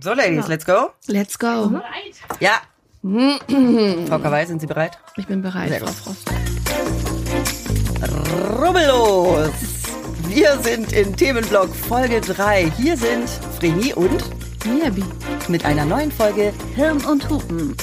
So, Ladies, let's go. Let's go. Ja. Frau Kawai, sind Sie bereit? Ich bin bereit, Sehr Frau. Frost. Rubbellos. Wir sind in Themenblock Folge 3. Hier sind Vreni und Miabi. mit einer neuen Folge Hirn und Hupen.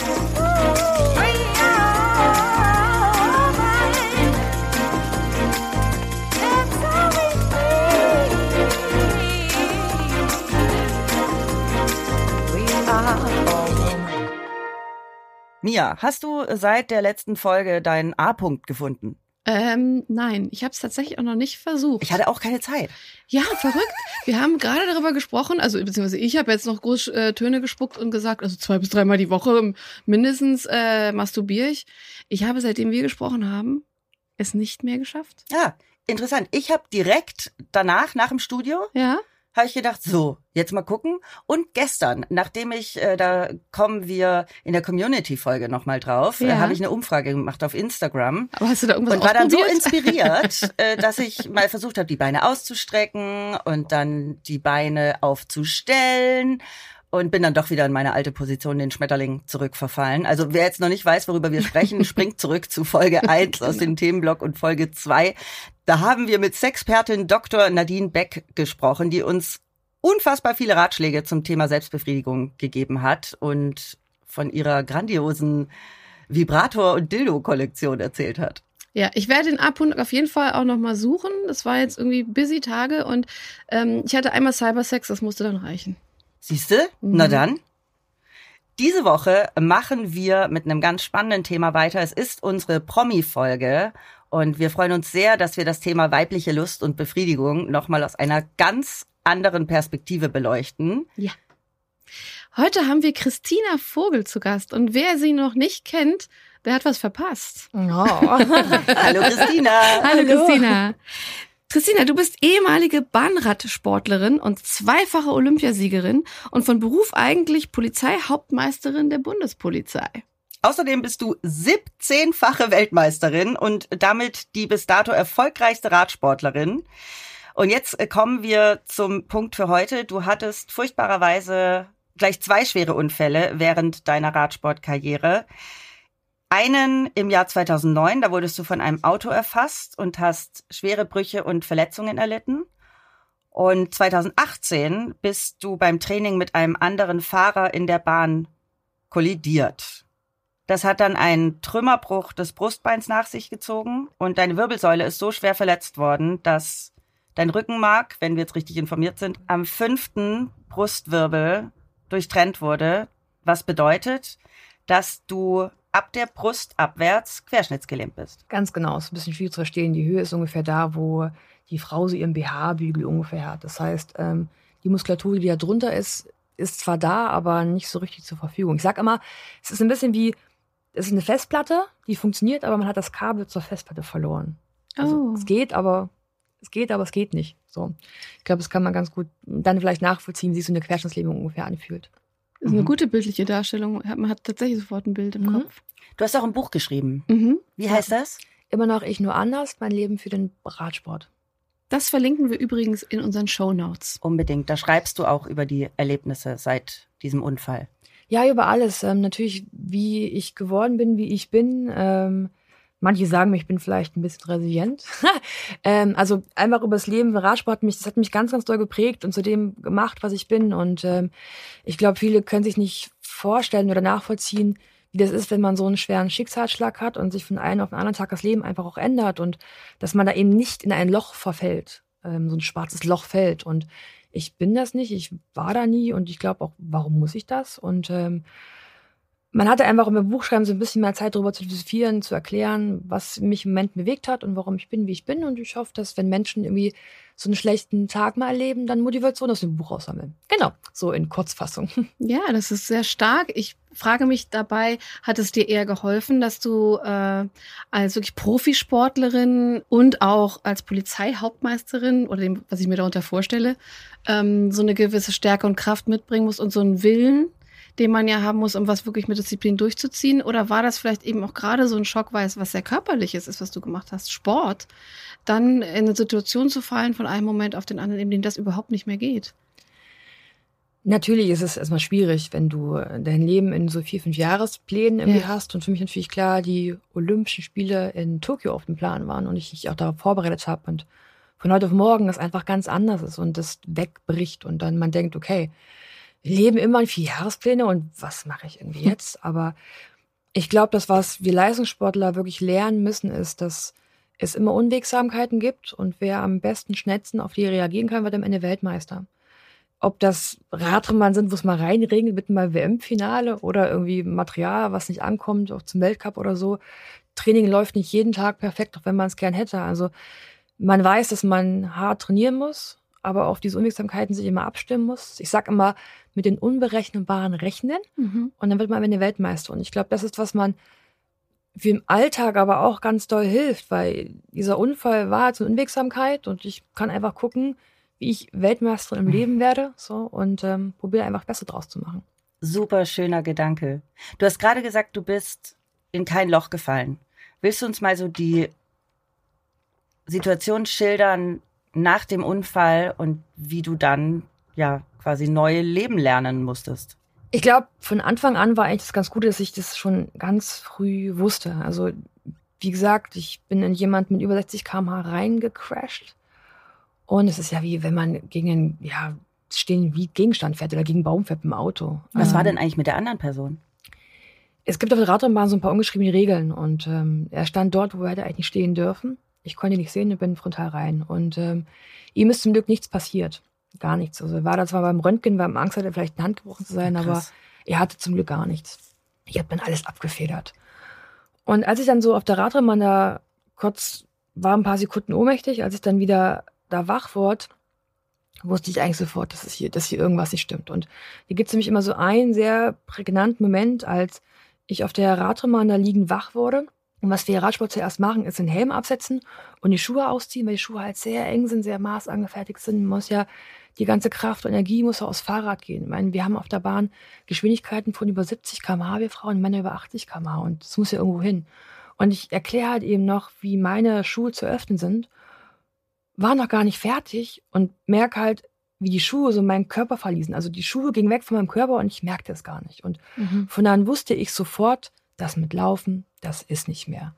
Mia. Hast du seit der letzten Folge deinen A-Punkt gefunden? Ähm, nein, ich habe es tatsächlich auch noch nicht versucht. Ich hatte auch keine Zeit. ja, verrückt. Wir haben gerade darüber gesprochen, also beziehungsweise ich habe jetzt noch groß äh, Töne gespuckt und gesagt, also zwei bis dreimal die Woche mindestens äh, masturbiere ich. Ich habe, seitdem wir gesprochen haben, es nicht mehr geschafft. Ja, interessant. Ich habe direkt danach, nach dem Studio, Ja. Habe ich gedacht, so, jetzt mal gucken. Und gestern, nachdem ich, äh, da kommen wir in der Community-Folge nochmal drauf, äh, Ja. habe ich eine Umfrage gemacht auf Instagram. Aber hast du da irgendwas Und war dann so inspiriert, äh, dass ich mal versucht habe, die Beine auszustrecken und dann die Beine aufzustellen und bin dann doch wieder in meine alte Position, den Schmetterling, zurückverfallen. Also wer jetzt noch nicht weiß, worüber wir sprechen, springt zurück zu Folge 1 aus dem Themenblock und Folge 2. Da haben wir mit Sexpertin Dr. Nadine Beck gesprochen, die uns unfassbar viele Ratschläge zum Thema Selbstbefriedigung gegeben hat und von ihrer grandiosen Vibrator- und Dildo-Kollektion erzählt hat. Ja, ich werde den A-Punkt auf jeden Fall auch nochmal suchen. Das war jetzt irgendwie busy Tage und ähm, ich hatte einmal Cybersex, das musste dann reichen. Siehste? Mhm. Na dann. Diese Woche machen wir mit einem ganz spannenden Thema weiter. Es ist unsere Promi-Folge und wir freuen uns sehr, dass wir das Thema weibliche Lust und Befriedigung nochmal aus einer ganz anderen Perspektive beleuchten. Heute haben wir Christina Vogel zu Gast und wer sie noch nicht kennt, der hat was verpasst. Hallo Christina. Hallo, Christina. Christina, du bist ehemalige Bahnradsportlerin und zweifache Olympiasiegerin und von Beruf eigentlich Polizeihauptmeisterin der Bundespolizei. Außerdem bist du 17-fache Weltmeisterin und damit die bis dato erfolgreichste Radsportlerin. Und jetzt äh, kommen wir zum Punkt für heute. Du hattest furchtbarerweise gleich zwei schwere Unfälle während deiner Radsportkarriere. Einen im Jahr 2009, da wurdest du von einem Auto erfasst und hast schwere Brüche und Verletzungen erlitten. Und 2018 bist du beim Training mit einem anderen Fahrer in der Bahn kollidiert. Das hat dann einen Trümmerbruch des Brustbeins nach sich gezogen und deine Wirbelsäule ist so schwer verletzt worden, dass dein Rückenmark, wenn wir jetzt richtig informiert sind, am fünften Brustwirbel durchtrennt wurde, was bedeutet, dass du ab der Brust abwärts querschnittsgelähmt bist. Ganz genau, ist ein bisschen schwierig zu verstehen. Die Höhe ist ungefähr da, wo die Frau so ihren BH-Bügel ungefähr hat. Das heißt, ähm, die Muskulatur, die da drunter ist, ist zwar da, aber nicht so richtig zur Verfügung. Ich sag immer, es ist ein bisschen wie, es ist eine Festplatte, die funktioniert, aber man hat das Kabel zur Festplatte verloren. Also Oh. es geht, aber es geht, aber es geht nicht. So, ich glaube, das kann man ganz gut dann vielleicht nachvollziehen, wie sich so eine Querschnittslähmung ungefähr anfühlt. Das ist eine Mhm. gute bildliche Darstellung. Man hat tatsächlich sofort ein Bild im Mhm. Kopf. Du hast auch ein Buch geschrieben. Mhm. Wie heißt das? Immer noch ich nur anders, mein Leben für den Radsport. Das verlinken wir übrigens in unseren Show Notes. Unbedingt. Da schreibst du auch über die Erlebnisse seit diesem Unfall. Ja, über alles. Ähm, natürlich, wie ich geworden bin, wie ich bin. Ähm, manche sagen mir, ich bin vielleicht ein bisschen resilient. ähm, also einfach über das Leben, Radsport, hat mich, das hat mich ganz, ganz doll geprägt und zu dem gemacht, was ich bin. Und ähm, ich glaube, viele können sich nicht vorstellen oder nachvollziehen, wie das ist, wenn man so einen schweren Schicksalsschlag hat und sich von einem auf den anderen Tag das Leben einfach auch ändert und dass man da eben nicht in ein Loch verfällt, ähm, so ein schwarzes Loch fällt. Und ich bin das nicht, ich war da nie und ich glaube auch, warum muss ich das? Und ähm, man hatte einfach im Buchschreiben so ein bisschen mehr Zeit darüber zu philosophieren, zu erklären, was mich im Moment bewegt hat und warum ich bin, wie ich bin. Und ich hoffe, dass wenn Menschen irgendwie so einen schlechten Tag mal erleben, dann Motivation aus dem Buch aussammeln. Genau, so in Kurzfassung. Ja, das ist sehr stark. Ich frage mich dabei, hat es dir eher geholfen, dass du äh, als wirklich Profisportlerin und auch als Polizeihauptmeisterin oder dem, was ich mir darunter vorstelle, ähm, so eine gewisse Stärke und Kraft mitbringen musst und so einen Willen, den man ja haben muss, um was wirklich mit Disziplin durchzuziehen? Oder war das vielleicht eben auch gerade so ein Schock, weil es was sehr körperliches ist, was du gemacht hast, Sport, dann in eine Situation zu fallen von einem Moment auf den anderen, in dem das überhaupt nicht mehr geht? Natürlich ist es erstmal schwierig, wenn du dein Leben in so vier, fünf Jahresplänen irgendwie ja. hast. Und für mich natürlich klar, die Olympischen Spiele in Tokio auf dem Plan waren und ich mich auch darauf vorbereitet habe und von heute auf morgen das einfach ganz anders ist und das wegbricht und dann man denkt, okay, leben immer in vier Jahrespläne und was mache ich irgendwie jetzt? Aber ich glaube, das, was wir Leistungssportler wirklich lernen müssen, ist, dass es immer Unwegsamkeiten gibt und wer am besten schnellsten auf die reagieren kann, wird am Ende Weltmeister ob das Radrennbahn sind, wo es mal reinregnet mit mal WM-Finale oder irgendwie Material, was nicht ankommt, auch zum Weltcup oder so. Training läuft nicht jeden Tag perfekt, auch wenn man es gern hätte. Also man weiß, dass man hart trainieren muss, aber auf diese Unwegsamkeiten sich immer abstimmen muss. Ich sag immer, mit den Unberechenbaren rechnen mhm. und dann wird man am Ende Weltmeister. Und ich glaube, das ist, was man wie im Alltag aber auch ganz doll hilft, weil dieser Unfall war eine Unwegsamkeit und ich kann einfach gucken, wie ich Weltmeisterin im Leben werde, so und ähm, probiere einfach Beste draus zu machen. Super schöner Gedanke. Du hast gerade gesagt, du bist in kein Loch gefallen. Willst du uns mal so die Situation schildern nach dem Unfall und wie du dann ja quasi neu leben lernen musstest? Ich glaube, von Anfang an war eigentlich das ganz Gute, dass ich das schon ganz früh wusste. Also, wie gesagt, ich bin in jemand mit über 60 km/h reingecrashed und es ist ja wie, wenn man gegen einen, ja, stehen wie Gegenstand fährt oder gegen einen Baum fährt im Auto. Was ähm, war denn eigentlich mit der anderen Person? Es gibt auf der Radrennbahn so ein paar ungeschriebene Regeln und ähm, er stand dort, wo er hätte eigentlich nicht stehen dürfen. Ich konnte ihn nicht sehen und bin frontal rein. Und ähm, ihm ist zum Glück nichts passiert. Gar nichts. Also er war da zwar beim Röntgen, weil er Angst hatte, vielleicht eine Hand gebrochen zu sein, Krass. aber er hatte zum Glück gar nichts. Ich habe dann alles abgefedert. Und als ich dann so auf der Radrennbahn da kurz war ein paar Sekunden ohnmächtig, als ich dann wieder da wach wurde, wusste ich eigentlich sofort, dass, es hier, dass hier irgendwas nicht stimmt. Und hier gibt es nämlich immer so einen sehr prägnanten Moment, als ich auf der Radrennbahn da liegen wach wurde. Und was wir Radsport zuerst machen, ist den Helm absetzen und die Schuhe ausziehen, weil die Schuhe halt sehr eng sind, sehr maßangefertigt sind. Muss ja die ganze Kraft und Energie muss ja aufs Fahrrad gehen. Ich meine, wir haben auf der Bahn Geschwindigkeiten von über 70 km/h, wir Frauen, Männer über 80 km/h und das muss ja irgendwo hin. Und ich erkläre halt eben noch, wie meine Schuhe zu öffnen sind war noch gar nicht fertig und merke halt, wie die Schuhe so meinen Körper verließen. Also die Schuhe gingen weg von meinem Körper und ich merkte es gar nicht. Und mhm. von dann wusste ich sofort, das mit Laufen, das ist nicht mehr.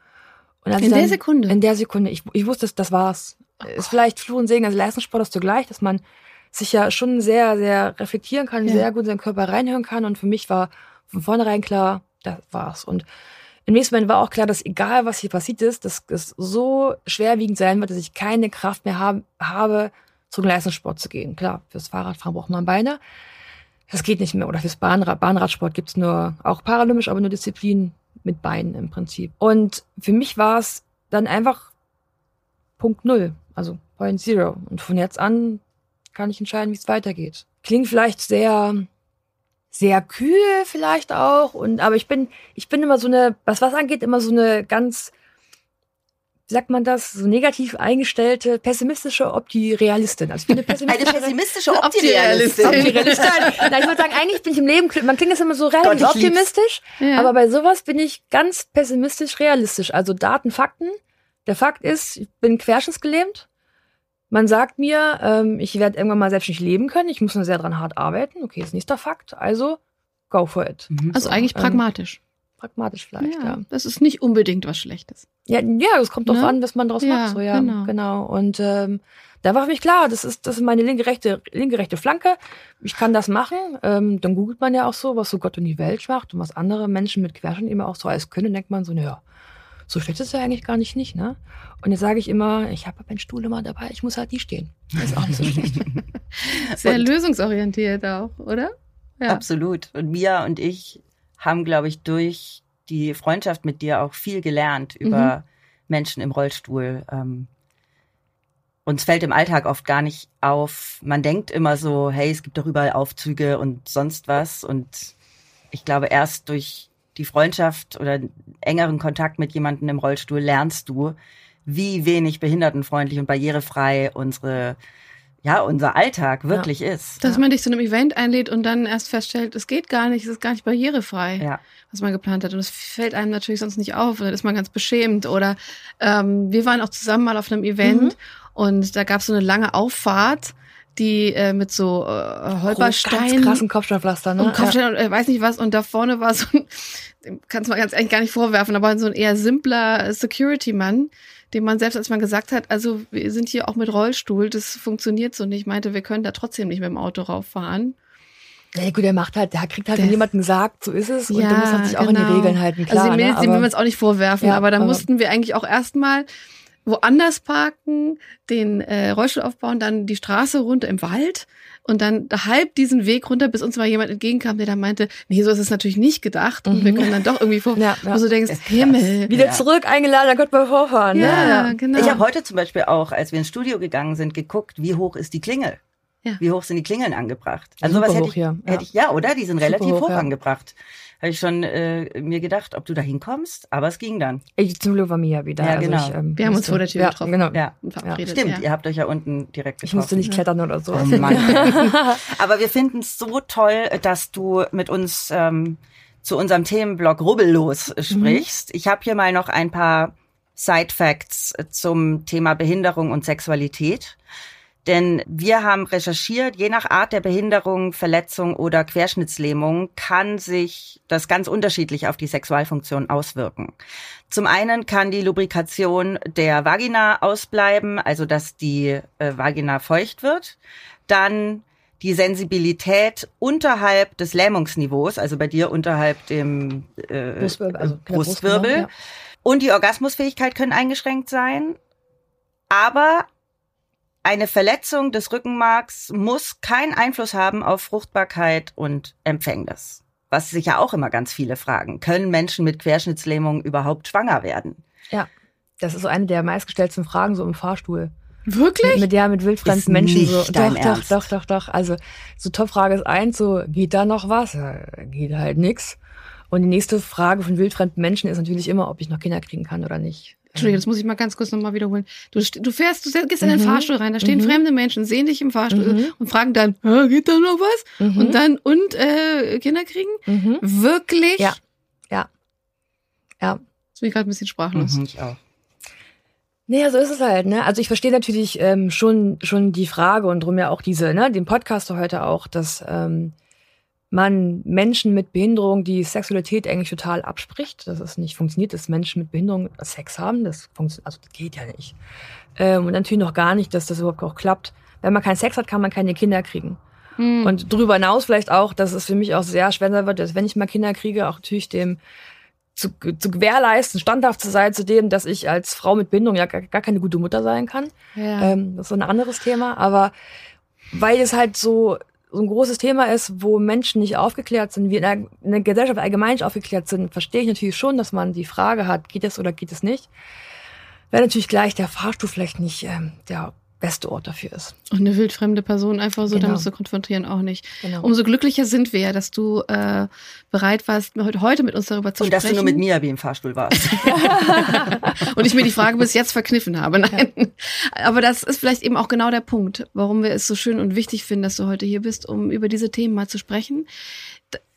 in dann, der Sekunde? In der Sekunde. Ich, ich wusste, das war's. Oh ist vielleicht Fluch und Segen als Leistungssport ist zugleich, dass man sich ja schon sehr, sehr reflektieren kann, ja. sehr gut in seinen Körper reinhören kann. Und für mich war von vornherein klar, das war's. Und im nächsten Moment war auch klar, dass egal was hier passiert ist, dass es so schwerwiegend sein wird, dass ich keine Kraft mehr hab, habe, zum Leistungssport zu gehen. Klar, fürs Fahrradfahren braucht man Beine. Das geht nicht mehr. Oder fürs Bahnrad, Bahnradsport gibt's nur, auch paralympisch, aber nur Disziplin mit Beinen im Prinzip. Und für mich war es dann einfach Punkt Null, also Point Zero. Und von jetzt an kann ich entscheiden, wie es weitergeht. Klingt vielleicht sehr sehr kühl vielleicht auch. Und aber ich bin, ich bin immer so eine, was was angeht, immer so eine ganz, wie sagt man das, so negativ eingestellte, pessimistische Opti-Realistin. Also ich bin eine pessimistische, eine pessimistische Opti-Realistin. Opti-Realistin. Nein, ich würde sagen, eigentlich bin ich im Leben, man klingt jetzt immer so relativ Gott, optimistisch, ja. aber bei sowas bin ich ganz pessimistisch realistisch. Also Daten, Fakten. Der Fakt ist, ich bin querschnittsgelähmt. Man sagt mir, ähm, ich werde irgendwann mal selbstständig leben können. Ich muss nur sehr dran hart arbeiten. Okay, ist nächster Fakt. Also go for it. Mhm. Also so, eigentlich ähm, pragmatisch. Ähm, pragmatisch vielleicht, ja, ja, Das ist nicht unbedingt was Schlechtes. Ja, ja, es kommt ne? an, was man draus ja, macht. So, ja, genau. genau. Und ähm, da war für mich klar, das ist, das ist meine linke rechte, linke rechte Flanke. Ich kann das machen. Ähm, dann googelt man ja auch so, was so Gott und die Welt macht und was andere Menschen mit Querschnitt immer auch so alles können. denkt man so, naja, so schlecht ist er eigentlich gar nicht, nicht, ne? Und jetzt sage ich immer, ich habe meinen Stuhl immer dabei, ich muss halt nie stehen. Das ist auch nicht so schlecht. Sehr und lösungsorientiert auch, oder? Ja. Absolut. Und Mia und ich haben, glaube ich, durch die Freundschaft mit dir auch viel gelernt über mhm. Menschen im Rollstuhl. Ähm, uns fällt im Alltag oft gar nicht auf. Man denkt immer so, hey, es gibt doch überall Aufzüge und sonst was. Und ich glaube, erst durch die Freundschaft oder engeren Kontakt mit jemandem im Rollstuhl lernst du, wie wenig behindertenfreundlich und barrierefrei unsere ja, unser Alltag wirklich ja. ist. Dass ja. man dich zu einem Event einlädt und dann erst feststellt, es geht gar nicht, es ist gar nicht barrierefrei, ja. was man geplant hat. Und es fällt einem natürlich sonst nicht auf. Und dann ist man ganz beschämt. Oder ähm, wir waren auch zusammen mal auf einem Event mhm. und da gab es so eine lange Auffahrt die äh, mit so äh, Holpersteinen. Ganz krassen Kopfsteinpflaster, ne? Und Kopfstein und äh, weiß nicht was. Und da vorne war so ein, kannst du mal ganz eigentlich gar nicht vorwerfen, aber so ein eher simpler Security-Mann, dem man selbst, als man gesagt hat, also wir sind hier auch mit Rollstuhl, das funktioniert so nicht, meinte, wir können da trotzdem nicht mit dem Auto rauffahren. Ja, gut, der macht halt, der kriegt halt, wenn jemandem sagt, so ist es, und Ja, der muss halt sich auch an die genau. Regeln halten, klar. also dem, ne? dem will man es auch nicht vorwerfen, Ja, aber dann aber- mussten wir eigentlich auch erstmal woanders parken, den äh, Rollstuhl aufbauen, dann die Straße runter im Wald und dann halb diesen Weg runter, bis uns mal jemand entgegenkam, der dann meinte, nee, so ist es natürlich nicht gedacht und wir Mhm. können dann doch irgendwie vor, Ja, ja. wo du denkst. Himmel. Wieder Ja. zurück eingeladen, dann könnt man vorfahren. Ja, ne? genau. Ich habe heute zum Beispiel auch, als wir ins Studio gegangen sind, geguckt, wie hoch ist die Klingel? Ja. Wie hoch sind die Klingeln angebracht? Also Super sowas hätte hoch ich, hier, ja. hätte ich, ja, oder? Die sind Super relativ hoch, hoch, ja. angebracht. Habe ich schon äh, mir gedacht, ob du da hinkommst, aber es ging dann. Ich, zum Glück war Mia wieder. Ja, also genau. ich, ähm, Wir haben uns vor der Tür ja, getroffen. Genau. Ja. Stimmt, ja. ihr habt euch ja unten direkt Ich getroffen. musste nicht klettern oder so. Oh Mann. Aber wir finden es so toll, dass du mit uns ähm, zu unserem Themenblock Rubbellos sprichst. Ich habe hier mal noch ein paar Side Facts zum Thema Behinderung und Sexualität. Denn wir haben recherchiert, je nach Art der Behinderung, Verletzung oder Querschnittslähmung kann sich das ganz unterschiedlich auf die Sexualfunktion auswirken. Zum einen kann die Lubrikation der Vagina ausbleiben, also dass die äh, Vagina feucht wird. Dann die Sensibilität unterhalb des Lähmungsniveaus, also bei dir unterhalb dem äh, Brustwirbel, also äh, der Brust, Brustwirbel. genau, ja. Und die Orgasmusfähigkeit können eingeschränkt sein. Aber eine Verletzung des Rückenmarks muss keinen Einfluss haben auf Fruchtbarkeit und Empfängnis. Was sich ja auch immer ganz viele fragen. Können Menschen mit Querschnittslähmung überhaupt schwanger werden? Ja. Das ist so eine der meistgestellten Fragen so im Fahrstuhl. Wirklich? Mit der mit wildfremden Ist Menschen nicht so. dein doch, doch, Ernst. doch, doch, doch. Also so Topfrage ist eins, so geht da noch was? Ja, geht halt nix. Und die nächste Frage von wildfremden Menschen ist natürlich immer, ob ich noch Kinder kriegen kann oder nicht. Entschuldigung, das muss ich mal ganz kurz nochmal wiederholen. Du, du fährst, du gehst in den Mhm. Fahrstuhl rein, da stehen Mhm. fremde Menschen, sehen dich im Fahrstuhl Mhm. und fragen dann, "Hä, geht da noch was? Mhm. Und dann, und äh, Kinder kriegen? Mhm. Wirklich? Ja. Ja. Ja. Jetzt bin ich gerade ein bisschen sprachlos. Mhm, ich auch. Naja, so ist es halt, ne? Also ich verstehe natürlich ähm, schon, schon die Frage und drum ja auch diese, ne, den Podcast heute auch, dass ähm, man Menschen mit Behinderung die Sexualität eigentlich total abspricht, dass es nicht funktioniert, dass Menschen mit Behinderung Sex haben, das funktioniert, also das geht ja nicht. Ähm, und natürlich noch gar nicht, dass das überhaupt auch klappt. Wenn man keinen Sex hat, kann man keine Kinder kriegen. Hm. Und darüber hinaus vielleicht auch, dass es für mich auch sehr schwer sein wird, dass wenn ich mal Kinder kriege, auch natürlich dem zu, zu gewährleisten, standhaft zu sein zu dem, dass ich als Frau mit Bindung ja gar, gar keine gute Mutter sein kann. ja. Ähm, das ist so ein anderes Thema. Aber weil es halt so, so ein großes Thema ist, wo Menschen nicht aufgeklärt sind, wir in der, in der Gesellschaft allgemein nicht aufgeklärt sind, verstehe ich natürlich schon, dass man die Frage hat, geht es oder geht es nicht. Wäre natürlich gleich der Fahrstuhl vielleicht nicht ähm, der beste Ort dafür ist. Und eine wildfremde Person einfach so Genau. damit zu konfrontieren auch nicht. Genau. Umso glücklicher sind wir, dass du äh, bereit warst, heute, mit uns darüber zu Und dass sprechen. du nur mit mir wie im Fahrstuhl warst. Und ich mir die Frage bis jetzt verkniffen habe. Nein. Aber das ist vielleicht eben auch genau der Punkt, warum wir es so schön und wichtig finden, dass du heute hier bist, um über diese Themen mal zu sprechen.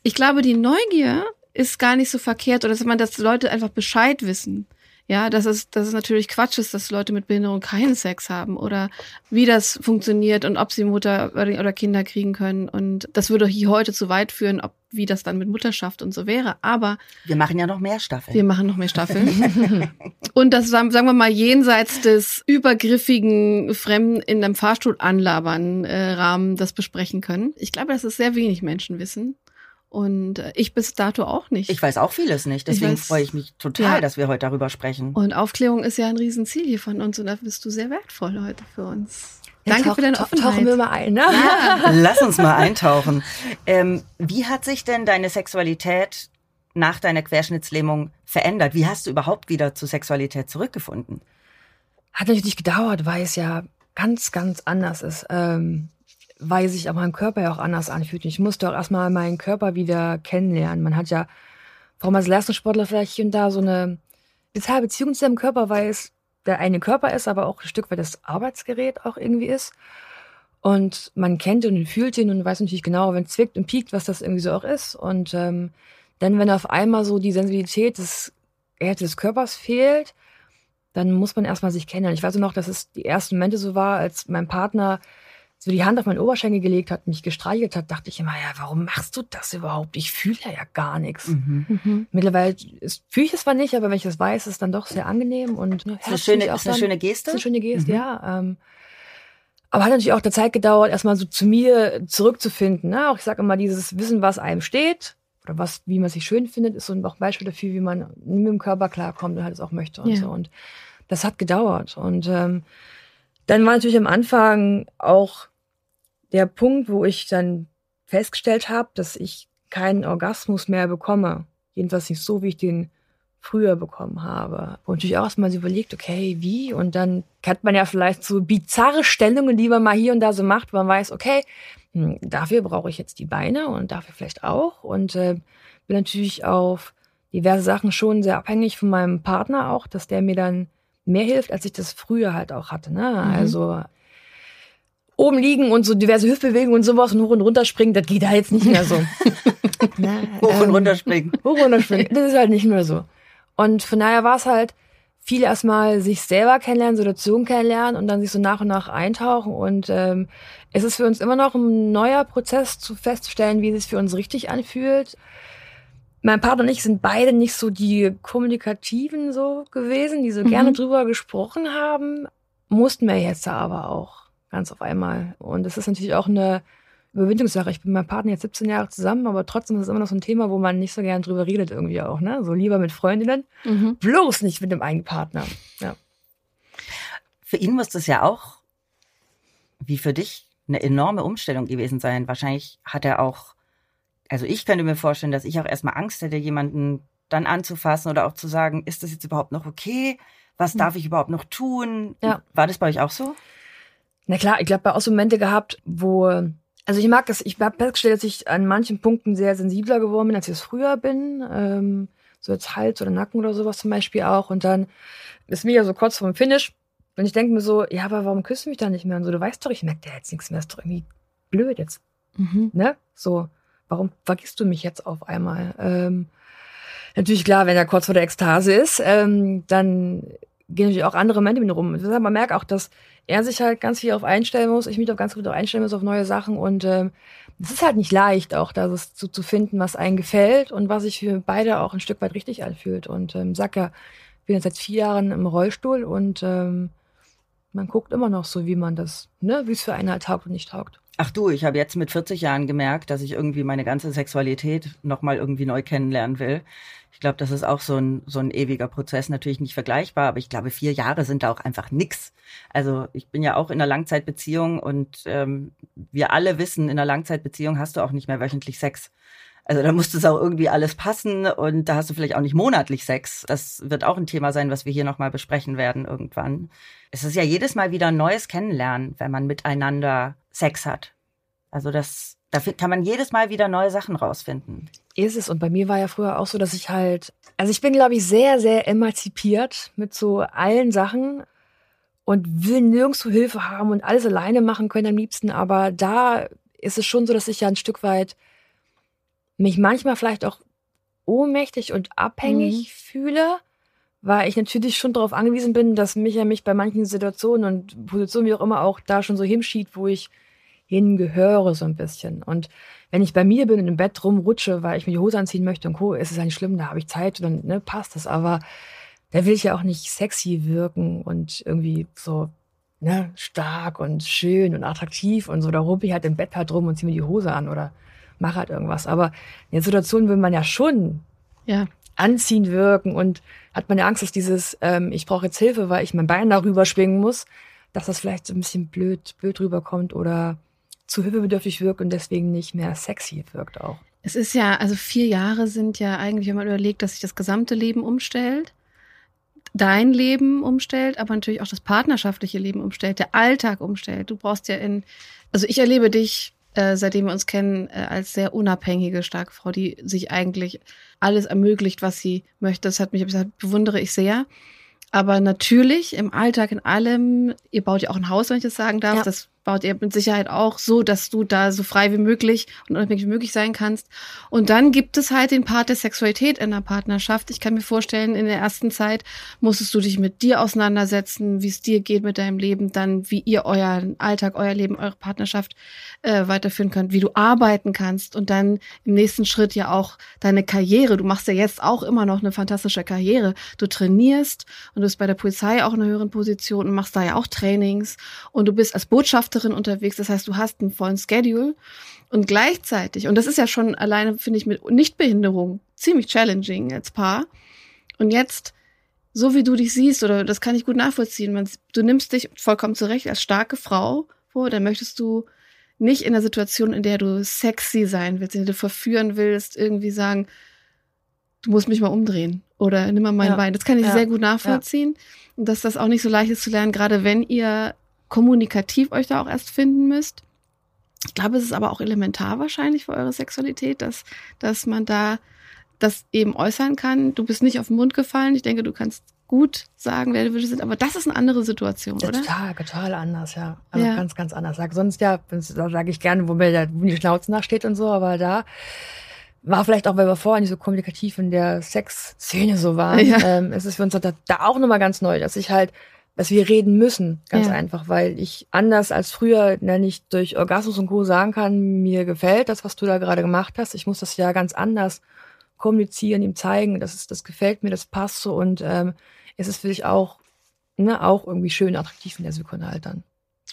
Ich glaube, die Neugier ist gar nicht so verkehrt oder dass man, dass Leute einfach Bescheid wissen. Ja, dass es, dass es natürlich Quatsch ist, dass Leute mit Behinderung keinen Sex haben oder wie das funktioniert und ob sie Mutter oder Kinder kriegen können. Und das würde hier heute zu weit führen, ob wie das dann mit Mutterschaft und so wäre. Aber Wir machen ja noch mehr Staffeln. wir machen noch mehr Staffeln. Und das, sagen sagen wir mal, jenseits des übergriffigen Fremden in einem Fahrstuhl anlabern äh, Rahmen das besprechen können. Ich glaube, dass es sehr wenig Menschen wissen. Und äh, ich bis dato auch nicht. Ich weiß auch vieles nicht, Ich deswegen weiß- freue ich mich total, Ja. dass wir heute darüber sprechen. und Aufklärung ist ja ein Riesenziel hier von uns und da bist du sehr wertvoll heute für uns. Ja, Danke tauch- für deine Offenheit. Tauchen wir mal ein, ne? Lass uns mal eintauchen. Ähm, wie hat sich denn deine Sexualität nach deiner Querschnittslähmung verändert? Wie hast du überhaupt wieder zur Sexualität zurückgefunden? Hat natürlich gedauert, weil es ja ganz, ganz anders ist. Ähm, weil sich auch mein Körper ja auch anders anfühlt. Ich musste auch erstmal meinen Körper wieder kennenlernen. Man hat ja, warum als Leistungssportler vielleicht hier und da so eine bizarre Beziehung zu seinem Körper, weil es der eine Körper ist, aber auch ein Stück weit das Arbeitsgerät auch irgendwie ist. Und man kennt ihn und fühlt ihn und weiß natürlich genau, wenn es zwickt und piekt, was das irgendwie so auch ist. Und ähm, dann, wenn auf einmal so die Sensibilität des, des Körpers fehlt, dann muss man erstmal sich kennenlernen. Ich weiß noch, dass es die ersten Momente so war, als mein Partner so die Hand auf meinen Oberschenkel gelegt hat, mich gestreichelt hat, dachte ich immer, ja, warum machst du das überhaupt? Ich fühle ja gar nichts. Mhm. Mhm. Mittlerweile fühle ich es zwar nicht, aber wenn ich das weiß, ist es dann doch sehr angenehm und ne, ist, eine schöne, ist eine schöne Geste. Ist eine schöne Geste, mhm. ja. Ähm, aber hat natürlich auch der Zeit gedauert, erstmal so zu mir zurückzufinden. Ne? Auch ich sage immer, dieses Wissen, was einem steht oder was, wie man sich schön findet, ist so ein Beispiel dafür, wie man mit dem Körper klarkommt und halt es auch möchte und ja. so. Und das hat gedauert. Und ähm, dann war natürlich am Anfang auch der Punkt, wo ich dann festgestellt habe, dass ich keinen Orgasmus mehr bekomme. Jedenfalls nicht so, wie ich den früher bekommen habe. Und natürlich auch erstmal so überlegt, okay, wie? Und dann hat man ja vielleicht so bizarre Stellungen, die man mal hier und da so macht, wo man weiß, okay, hm, dafür brauche ich jetzt die Beine und dafür vielleicht auch. Und äh, bin natürlich auf diverse Sachen schon sehr abhängig von meinem Partner auch, dass der mir dann mehr hilft, als ich das früher halt auch hatte. Ne? Mhm. Also oben liegen und so diverse Hüftbewegungen und sowas und hoch und runter springen, das geht da jetzt nicht mehr so. Na, hoch und ähm, runter springen. Hoch und runter springen. Das ist halt nicht mehr so. Und von daher war es halt viel erstmal sich selber kennenlernen, Situationen kennenlernen und dann sich so nach und nach eintauchen. Und ähm, es ist für uns immer noch ein neuer Prozess zu feststellen, wie es sich für uns richtig anfühlt. Mein Partner und ich sind beide nicht so die Kommunikativen so gewesen, die so mhm. gerne drüber gesprochen haben. Mussten wir jetzt aber auch ganz auf einmal. Und es ist natürlich auch eine Überwindungssache. Ich bin mit meinem Partner jetzt 17 Jahre zusammen, aber trotzdem ist es immer noch so ein Thema, wo man nicht so gern drüber redet irgendwie auch, ne? So lieber mit Freundinnen, mhm. bloß nicht mit dem eigenen Partner. Ja. Für ihn muss das ja auch, wie für dich, eine enorme Umstellung gewesen sein. Wahrscheinlich hat er auch, also ich könnte mir vorstellen, dass ich auch erstmal Angst hätte, jemanden dann anzufassen oder auch zu sagen, ist das jetzt überhaupt noch okay? Was mhm. darf ich überhaupt noch tun? Ja. War das bei euch auch so? Na klar, ich glaube, bei auch so Momente gehabt, wo, also ich mag es, ich habe festgestellt, dass ich an manchen Punkten sehr sensibler geworden bin, als ich es früher bin. Ähm, so jetzt Hals oder Nacken oder sowas zum Beispiel auch. Und dann ist mir ja so kurz vorm Finish. Und ich denke mir so, ja, aber warum küsst du mich da nicht mehr? Und so, du weißt doch, ich merke dir jetzt nichts mehr. Ist doch irgendwie blöd jetzt. Mhm. Ne? So, warum vergisst du mich jetzt auf einmal? Ähm, natürlich klar, wenn er kurz vor der Ekstase ist, ähm, dann gehen natürlich auch andere Momente mit rum. Man merkt auch, dass er sich halt ganz viel auf einstellen muss, ich mich auch ganz gut auf einstellen muss auf neue Sachen und ähm, es ist halt nicht leicht, auch das zu, zu finden, was einem gefällt und was sich für beide auch ein Stück weit richtig anfühlt. Und ähm, sag ja, ich bin jetzt seit vier Jahren im Rollstuhl und ähm, man guckt immer noch so, wie man das, ne, wie es für einen halt taugt und nicht taugt. Ach du, ich habe jetzt mit 40 Jahren gemerkt, dass ich irgendwie meine ganze Sexualität nochmal irgendwie neu kennenlernen will. Ich glaube, das ist auch so ein, so ein ewiger Prozess, natürlich nicht vergleichbar, aber ich glaube, vier Jahre sind da auch einfach nix. Also ich bin ja auch in einer Langzeitbeziehung und ähm, wir alle wissen, in einer Langzeitbeziehung hast du auch nicht mehr wöchentlich Sex. Also da muss es auch irgendwie alles passen und da hast du vielleicht auch nicht monatlich Sex. Das wird auch ein Thema sein, was wir hier nochmal besprechen werden irgendwann. Es ist ja jedes Mal wieder ein neues Kennenlernen, wenn man miteinander Sex hat. Also das da kann man jedes Mal wieder neue Sachen rausfinden. Ist es. Und bei mir war ja früher auch so, dass ich halt, also ich bin, glaube ich, sehr, sehr emanzipiert mit so allen Sachen und will nirgendwo Hilfe haben und alles alleine machen können am liebsten. Aber da ist es schon so, dass ich ja ein Stück weit mich manchmal vielleicht auch ohnmächtig und abhängig mhm. fühle, weil ich natürlich schon darauf angewiesen bin, dass mich ja mich bei manchen Situationen und Positionen wie auch immer auch da schon so hinschiebt, wo ich hingehöre so ein bisschen. Und wenn ich bei mir bin und im Bett rumrutsche, weil ich mir die Hose anziehen möchte und Co., ist es ja nicht schlimm, da habe ich Zeit, dann ne, passt das. Aber da will ich ja auch nicht sexy wirken und irgendwie so ne, stark und schön und attraktiv und so. Da ruppe ich halt im Bett halt rum und ziehe mir die Hose an oder mache halt irgendwas. Aber in der Situation will man ja schon ja. anziehen wirken und hat man ja Angst, dass dieses, ähm, ich brauche jetzt Hilfe, weil ich mein Bein darüber schwingen muss, dass das vielleicht so ein bisschen blöd, blöd rüberkommt oder zu hilfebedürftig wirkt und deswegen nicht mehr sexy wirkt auch. Es ist ja, also vier Jahre sind ja eigentlich, wenn man überlegt, dass sich das gesamte Leben umstellt, dein Leben umstellt, aber natürlich auch das partnerschaftliche Leben umstellt, der Alltag umstellt. Du brauchst ja in, also ich erlebe dich, äh, seitdem wir uns kennen, äh, als sehr unabhängige, starke Frau, die sich eigentlich alles ermöglicht, was sie möchte. Das hat mich, das bewundere ich sehr. Aber natürlich im Alltag, in allem, ihr baut ja auch ein Haus, wenn ich das sagen darf, ja. das baut ihr mit Sicherheit auch so, dass du da so frei wie möglich und unabhängig wie möglich sein kannst. Und dann gibt es halt den Part der Sexualität in der Partnerschaft. Ich kann mir vorstellen, in der ersten Zeit musstest du dich mit dir auseinandersetzen, wie es dir geht mit deinem Leben, dann wie ihr euren Alltag, euer Leben, eure Partnerschaft äh, weiterführen könnt, wie du arbeiten kannst und dann im nächsten Schritt ja auch deine Karriere. Du machst ja jetzt auch immer noch eine fantastische Karriere. Du trainierst und du bist bei der Polizei auch in einer höheren Position und machst da ja auch Trainings und du bist als Botschafter Botschafterin unterwegs. Das heißt, du hast einen vollen Schedule und gleichzeitig, und das ist ja schon alleine, finde ich, mit Nichtbehinderung ziemlich challenging als Paar. Und jetzt, so wie du dich siehst, oder das kann ich gut nachvollziehen, man, du nimmst dich vollkommen zurecht als starke Frau vor, dann möchtest du nicht in der Situation, in der du sexy sein willst, in der du verführen willst, irgendwie sagen, du musst mich mal umdrehen oder nimm mal mein ja. Bein. Das kann ich ja. sehr gut nachvollziehen. Ja. Und dass das auch nicht so leicht ist zu lernen, gerade wenn ihr kommunikativ euch da auch erst finden müsst. Ich glaube, es ist aber auch elementar wahrscheinlich für eure Sexualität, dass, dass man da das eben äußern kann. Du bist nicht auf den Mund gefallen. Ich denke, du kannst gut sagen, wer du willst, aber das ist eine andere Situation, ja, oder? Total, total anders, ja. Also ja. ganz, ganz anders. Sag sonst ja, da sage ich gerne, wo mir die Schnauze nachsteht und so, aber da war vielleicht auch, weil wir vorher nicht so kommunikativ in der Sexszene so waren, ja. ähm, ist es für uns da, da auch nochmal ganz neu, dass ich halt dass wir reden müssen, ganz ja. einfach, weil ich anders als früher na, nicht durch Orgasmus und Co. sagen kann, mir gefällt das, was du da gerade gemacht hast. Ich muss das ja ganz anders kommunizieren, ihm zeigen, das ist, das gefällt mir, das passt so und ähm, es ist für dich auch, ne, auch irgendwie schön attraktiv in der Sekunde halt dann.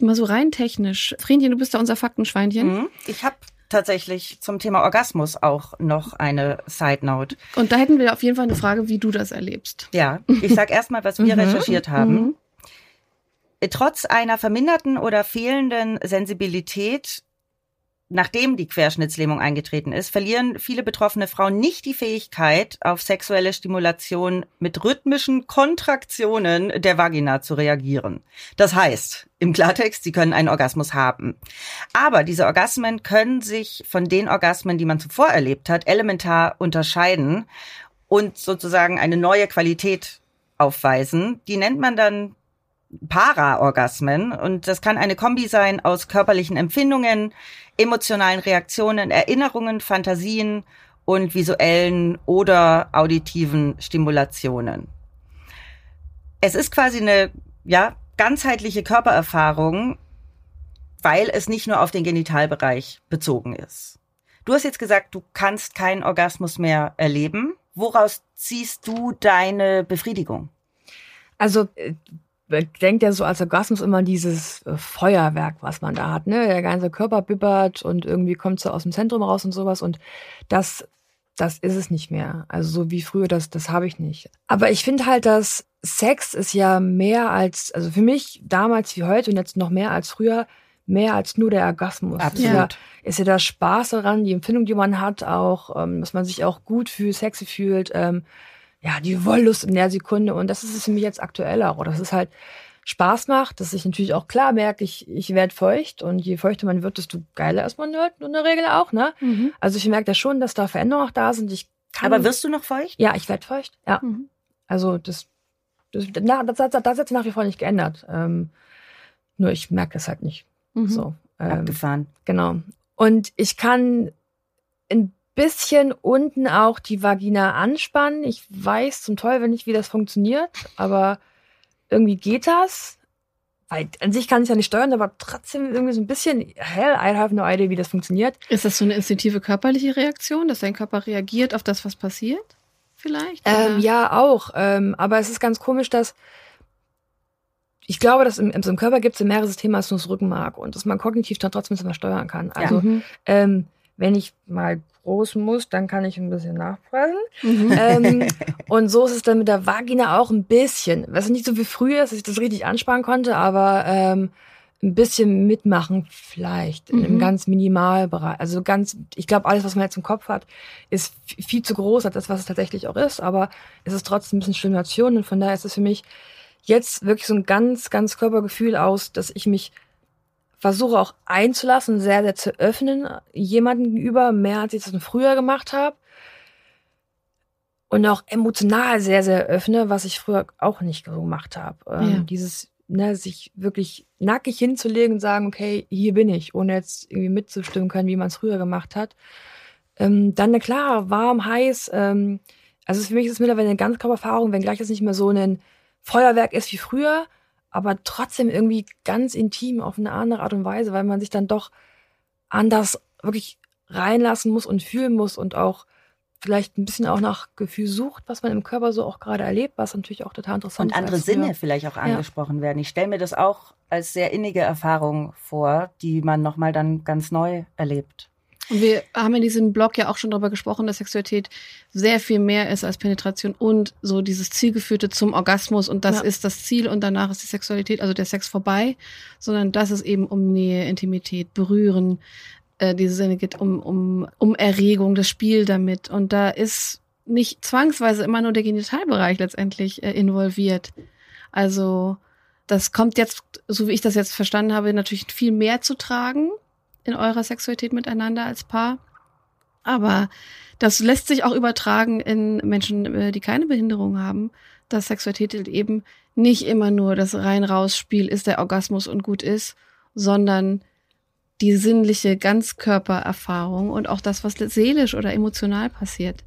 Mal so rein technisch. Friedchen, du bist da unser Faktenschweinchen. Mhm. Ich habe tatsächlich zum Thema Orgasmus auch noch eine Side Note. Und da hätten wir auf jeden Fall eine Frage, wie du das erlebst. Ja, ich sag erstmal, was wir mhm. recherchiert haben. Trotz einer verminderten oder fehlenden Sensibilität, nachdem die Querschnittslähmung eingetreten ist, verlieren viele betroffene Frauen nicht die Fähigkeit, auf sexuelle Stimulation mit rhythmischen Kontraktionen der Vagina zu reagieren. Das heißt, im Klartext, sie können einen Orgasmus haben. Aber diese Orgasmen können sich von den Orgasmen, die man zuvor erlebt hat, elementar unterscheiden und sozusagen eine neue Qualität aufweisen. Die nennt man dann Para-Orgasmen. Und das kann eine Kombi sein aus körperlichen Empfindungen, emotionalen Reaktionen, Erinnerungen, Fantasien und visuellen oder auditiven Stimulationen. Es ist quasi eine, ja, ganzheitliche Körpererfahrung, weil es nicht nur auf den Genitalbereich bezogen ist. Du hast jetzt gesagt, du kannst keinen Orgasmus mehr erleben. Woraus ziehst du deine Befriedigung? Also äh, denkt ja so als Orgasmus immer dieses äh, Feuerwerk, was man da hat, ne? Der ganze Körper bibbert und irgendwie kommt so aus dem Zentrum raus und sowas und das, das ist es nicht mehr. Also so wie früher, das, das habe ich nicht. Aber ich finde halt, dass Sex ist ja mehr als, also für mich damals wie heute und jetzt noch mehr als früher, mehr als nur der Orgasmus. Absolut. Ist ja, ist ja der Spaß daran, die Empfindung, die man hat, auch, ähm, dass man sich auch gut fühlt, sexy fühlt, ähm, ja, die Wollust in der Sekunde. Und das ist es für mich jetzt aktuell auch. Dass es halt Spaß macht, dass ich natürlich auch klar merke, ich, ich werde feucht und je feuchter man wird, desto geiler ist man halt in der Regel auch, ne? Mhm. Also ich merke da schon, dass da Veränderungen auch da sind. Ich kann, Aber wirst du noch feucht? Ja, ich werde feucht, ja. Mhm. Also das, das, das, das, das hat sich nach wie vor nicht geändert. Ähm, nur ich merke es halt nicht. Mhm. So. Ähm, Abgefahren. Genau. Und ich kann in bisschen unten auch die Vagina anspannen. Ich weiß zum Teufel nicht, wie das funktioniert, aber irgendwie geht das. Weil an sich kann ich ja nicht steuern, aber trotzdem irgendwie so ein bisschen, hell, I have no idea, wie das funktioniert. Ist das so eine instinktive körperliche Reaktion, dass dein Körper reagiert auf das, was passiert? Vielleicht? Ähm, ja, auch. Ähm, aber es ist ganz komisch, dass ich glaube, dass im, im Körper gibt es mehrere Systeme als nur das Rückenmark und dass man kognitiv dann trotzdem was steuern kann. Also ja. mhm. ähm, wenn ich mal groß muss, dann kann ich ein bisschen nachpressen. Mhm. Ähm, und so ist es dann mit der Vagina auch ein bisschen. Was nicht so wie früher, dass ich das richtig ansparen konnte, aber ähm, ein bisschen mitmachen vielleicht in einem mhm. ganz Minimalbereich. Also ganz, ich glaube, alles, was man jetzt im Kopf hat, ist viel zu groß, als das, was es tatsächlich auch ist. Aber es ist trotzdem ein bisschen Stimulation und von daher ist es für mich jetzt wirklich so ein ganz, ganz Körpergefühl aus, dass ich mich versuche auch einzulassen, sehr, sehr zu öffnen, jemanden gegenüber, mehr als ich das früher gemacht habe. Und auch emotional sehr, sehr öffne, was ich früher auch nicht so gemacht habe. Ähm, ja. Dieses ne, sich wirklich nackig hinzulegen und sagen, okay, hier bin ich, ohne jetzt irgendwie mitzustimmen können, wie man es früher gemacht hat. Ähm, dann, na klar, warm, heiß. Ähm, also für mich ist es mittlerweile eine Ganzkörpererfahrung, wenngleich es nicht mehr so ein Feuerwerk ist wie früher, aber trotzdem irgendwie ganz intim auf eine andere Art und Weise, weil man sich dann doch anders wirklich reinlassen muss und fühlen muss und auch vielleicht ein bisschen auch nach Gefühl sucht, was man im Körper so auch gerade erlebt, was natürlich auch total interessant und ist. Und andere Sinne vielleicht auch angesprochen ja. werden. Ich stelle mir das auch als sehr innige Erfahrung vor, die man nochmal dann ganz neu erlebt. Und wir haben in diesem Blog ja auch schon darüber gesprochen, dass Sexualität sehr viel mehr ist als Penetration und so dieses Zielgeführte zum Orgasmus und das ja. ist das Ziel und danach ist die Sexualität, also der Sex vorbei, sondern dass es eben um Nähe, Intimität, Berühren, äh, diese Sinne geht, um, um, um Erregung, das Spiel damit. Und da ist nicht zwangsweise immer nur der Genitalbereich letztendlich äh, involviert. Also das kommt jetzt, so wie ich das jetzt verstanden habe, natürlich viel mehr zu tragen in eurer Sexualität miteinander als Paar. Aber das lässt sich auch übertragen in Menschen, äh, die keine Behinderung haben, dass Sexualität eben nicht immer nur das rein-raus-Spiel ist, der Orgasmus und gut ist, sondern die sinnliche Ganzkörpererfahrung und auch das, was seelisch oder emotional passiert.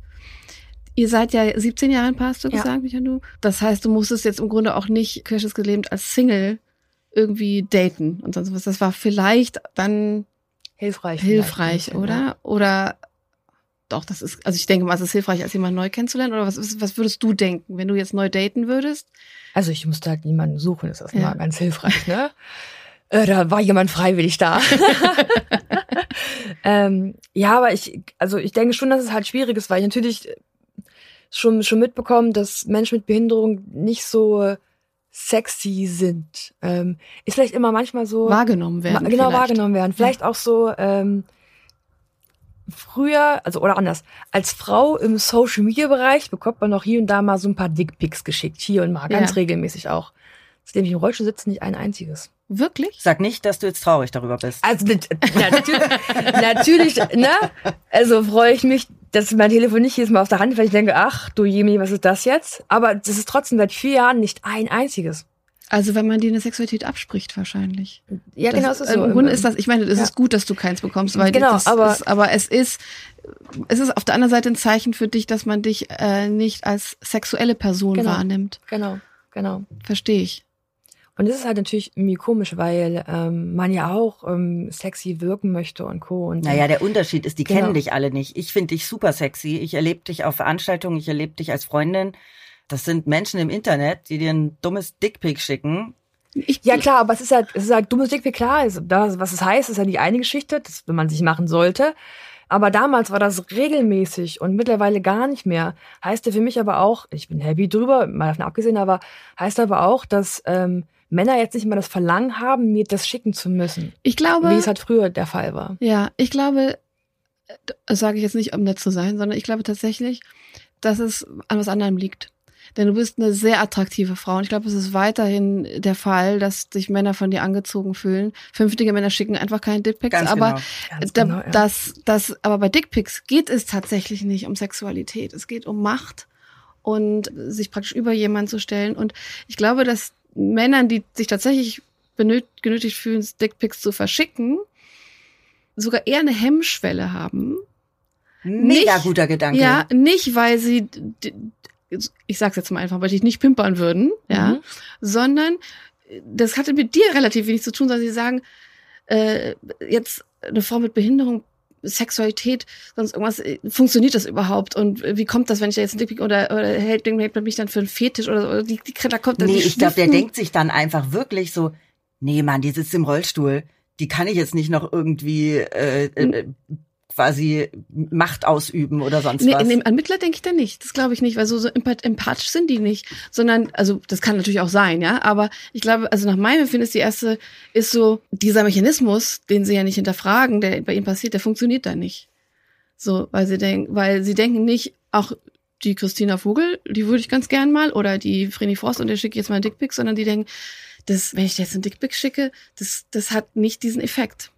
Ihr seid ja 17 Jahre ein Paar, hast du ja. gesagt, Michael? Das heißt, du musstest jetzt im Grunde auch nicht querschnittsgelähmt als Single irgendwie daten und sonst was. Das war vielleicht dann hilfreich. Hilfreich, oder? Ja. Oder doch, das ist, also ich denke mal, es ist hilfreich, als jemand neu kennenzulernen. Oder was, was würdest du denken, wenn du jetzt neu daten würdest? Also ich musste halt niemanden suchen, das ist ja. mal ganz hilfreich, ne? äh, da war jemand freiwillig da. ähm, ja, aber ich, also ich denke schon, dass es halt schwierig ist, weil ich natürlich schon, schon mitbekommen, dass Menschen mit Behinderung nicht so sexy sind. Ähm, ist vielleicht immer manchmal so. Wahrgenommen werden. Genau, vielleicht. wahrgenommen werden. Vielleicht ja. auch so, ähm, früher, also oder anders, als Frau im Social Media Bereich bekommt man noch hier und da mal so ein paar Dickpics geschickt, hier und mal, ganz ja. regelmäßig auch. Seitdem ich im Rollstuhl sitze, nicht ein einziges. Wirklich? Sag nicht, dass du jetzt traurig darüber bist. Also na, natürlich, natürlich, ne? Also freue ich mich, dass mein Telefon nicht jedes Mal auf der Hand, weil ich denke, ach du Jemi, was ist das jetzt? Aber das ist trotzdem seit vier Jahren nicht ein einziges. Also wenn man dir eine Sexualität abspricht, wahrscheinlich. Ja, genau, das, ist so. Im Grunde ist das, ich meine, es ja. ist gut, dass du keins bekommst, weil genau, das aber, ist, aber es ist, es ist auf der anderen Seite ein Zeichen für dich, dass man dich äh, nicht als sexuelle Person genau, wahrnimmt. Genau, genau. Verstehe ich. Und das ist halt natürlich irgendwie komisch, weil ähm, man ja auch ähm, sexy wirken möchte und Co. Und naja, der Unterschied ist, die genau. kennen dich alle nicht. Ich finde dich super sexy. Ich erlebe dich auf Veranstaltungen, ich erlebe dich als Freundin. Das sind Menschen im Internet, die dir ein dummes Dickpick schicken. Ich, ja klar, aber es ist halt, es ist halt dummes Dickpick, klar. Ist, das, was es heißt, ist ja die eine Geschichte, das, wenn man sich machen sollte. Aber damals war das regelmäßig und mittlerweile gar nicht mehr. Heißt ja für mich aber auch, ich bin happy drüber, mal davon abgesehen, aber heißt aber auch, dass ähm, Männer jetzt nicht mehr das Verlangen haben, mir das schicken zu müssen. Ich glaube. Wie es halt früher der Fall war. Ja, ich glaube, das sage ich jetzt nicht, um nett zu sein, sondern ich glaube tatsächlich, dass es an was anderem liegt. Denn du bist eine sehr attraktive Frau. Und ich glaube, es ist weiterhin der Fall, dass sich Männer von dir angezogen fühlen. Vernünftige Männer schicken einfach keine Dickpics. Ganz aber genau. da, genau, ja. das, das, aber bei Dickpics geht es tatsächlich nicht um Sexualität. Es geht um Macht und sich praktisch über jemanden zu stellen. Und ich glaube, dass Männern, die sich tatsächlich genötigt fühlen, Dickpics zu verschicken, sogar eher eine Hemmschwelle haben. Mega nicht, guter Gedanke. Ja, nicht weil sie, ich sag's jetzt mal einfach, weil die nicht pimpern würden, ja, mhm. sondern das hatte mit dir relativ wenig zu tun, sondern sie sagen, äh, jetzt eine Frau mit Behinderung Sexualität, sonst irgendwas, äh, funktioniert das überhaupt? Und wie kommt das, wenn ich da jetzt ein Dickpick oder, oder hält, hält man mich dann für einen Fetisch oder, oder die, die, da kommt dann Nee, ich glaube, der denkt sich dann einfach wirklich so, nee, Mann, die sitzt im Rollstuhl, die kann ich jetzt nicht noch irgendwie äh, äh, quasi Macht ausüben oder sonst nee, was. Nee, an Mittler denke ich da nicht. Das glaube ich nicht, weil so, so empathisch sind die nicht. Sondern, also das kann natürlich auch sein, ja. Aber ich glaube, also nach meinem Empfinden ist die erste, ist so, dieser Mechanismus, den sie ja nicht hinterfragen, der bei ihnen passiert, der funktioniert da nicht. So, weil sie denken, weil sie denken nicht, auch die Christina Vogel, die würde ich ganz gern mal, oder die Vreni Frost und der schicke jetzt mal einen Dickpick, sondern die denken, das, wenn ich jetzt einen Dickpick schicke, das, das hat nicht diesen Effekt.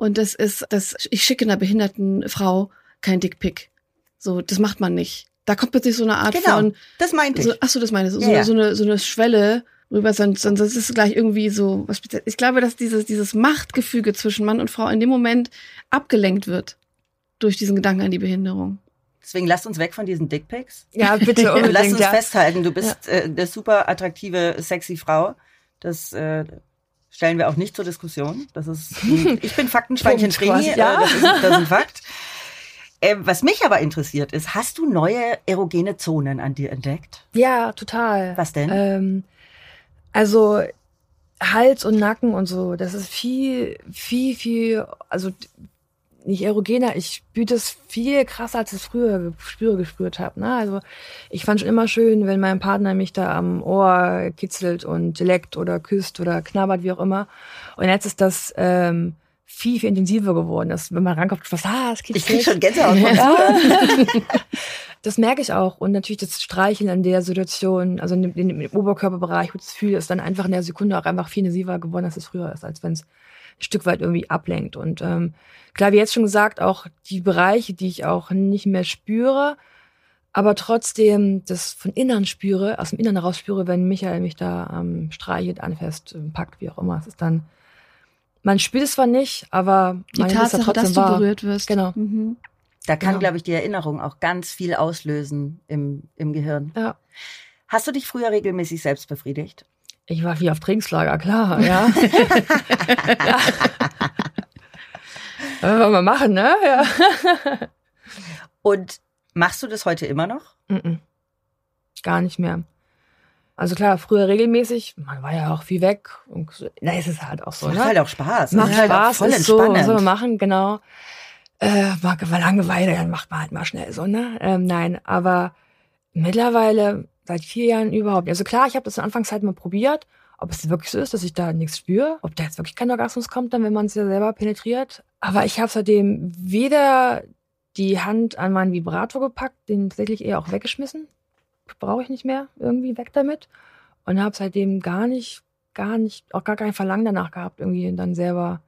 Und das ist, das, ich schicke einer behinderten Frau kein Dickpick. So, das macht man nicht. Da kommt plötzlich so eine Art genau, von. Das meinte so, ich. Ach so, das meine ich. So, ja, ja. so, eine, so eine Schwelle, rüber, sonst, sonst ist es gleich irgendwie so was speziell. Ich glaube, dass dieses, dieses Machtgefüge zwischen Mann und Frau in dem Moment abgelenkt wird durch diesen Gedanken an die Behinderung. Deswegen lasst uns weg von diesen Dickpics. Ja, bitte unbedingt. Lass uns ja. festhalten, du bist ja. äh, eine super attraktive, sexy Frau. Das äh, stellen wir auch nicht zur Diskussion. Das ist, ich bin Faktenschweinchen Trini, ja. äh, das, ist, das ist ein Fakt. Äh, was mich aber interessiert ist, hast du neue erogene Zonen an dir entdeckt? Ja, total. Was denn? Ähm, also Hals und Nacken und so, das ist viel, viel, viel, also nicht erogener, ich spüre das viel krasser, als ich es früher Spüre gespürt habe. Ne? Also ich fand schon immer schön, wenn mein Partner mich da am Ohr kitzelt und leckt oder küsst oder knabbert, wie auch immer. Und jetzt ist das ähm, viel, viel intensiver geworden. Dass, wenn man rankommt, was, ah, es kitzelt. Ich krieg schon Gänsehaut ja. Das merke ich auch. Und natürlich das Streicheln in der Situation, also in dem, in dem Oberkörperbereich, wo ich das fühle, ist dann einfach in der Sekunde auch einfach viel intensiver geworden, als es früher ist, als wenn es Stück weit irgendwie ablenkt. Und ähm, klar, wie jetzt schon gesagt, auch die Bereiche, die ich auch nicht mehr spüre, aber trotzdem das von innen spüre, aus dem Innern heraus spüre, wenn Michael mich da ähm, streichelt, anfasst, ähm, packt, wie auch immer. Es ist dann, man spürt es zwar nicht, aber die man Tatsache, ist da dass trotzdem du wahr. berührt wirst. Genau. Mhm. Da kann, Ja. glaube ich, die Erinnerung auch ganz viel auslösen im, im Gehirn. Ja. Hast du dich früher regelmäßig selbst befriedigt? Ich war wie auf Trainingslager, klar, ja. ja. Was wollen wir machen, ne? Ja. Und machst du das heute immer noch? Mm-mm. Gar nicht mehr. Also klar, früher regelmäßig, man war ja auch viel weg. Und na, es ist halt auch so, Macht ne? halt auch Spaß. Macht halt Spaß, voll ist so, soll man machen, genau. Äh, war Langeweile, dann macht man halt mal schnell so, ne? Ähm, nein, aber mittlerweile seit vier Jahren überhaupt. Also klar, ich habe das in Anfangszeit mal probiert, ob es wirklich so ist, dass ich da nichts spüre, ob da jetzt wirklich kein Orgasmus kommt, dann wenn man es ja selber penetriert. Aber ich habe seitdem weder die Hand an meinen Vibrator gepackt, den tatsächlich eher auch weggeschmissen. Brauche ich nicht mehr, irgendwie weg damit. Und habe seitdem gar nicht, gar nicht, auch gar kein Verlangen danach gehabt, irgendwie dann selber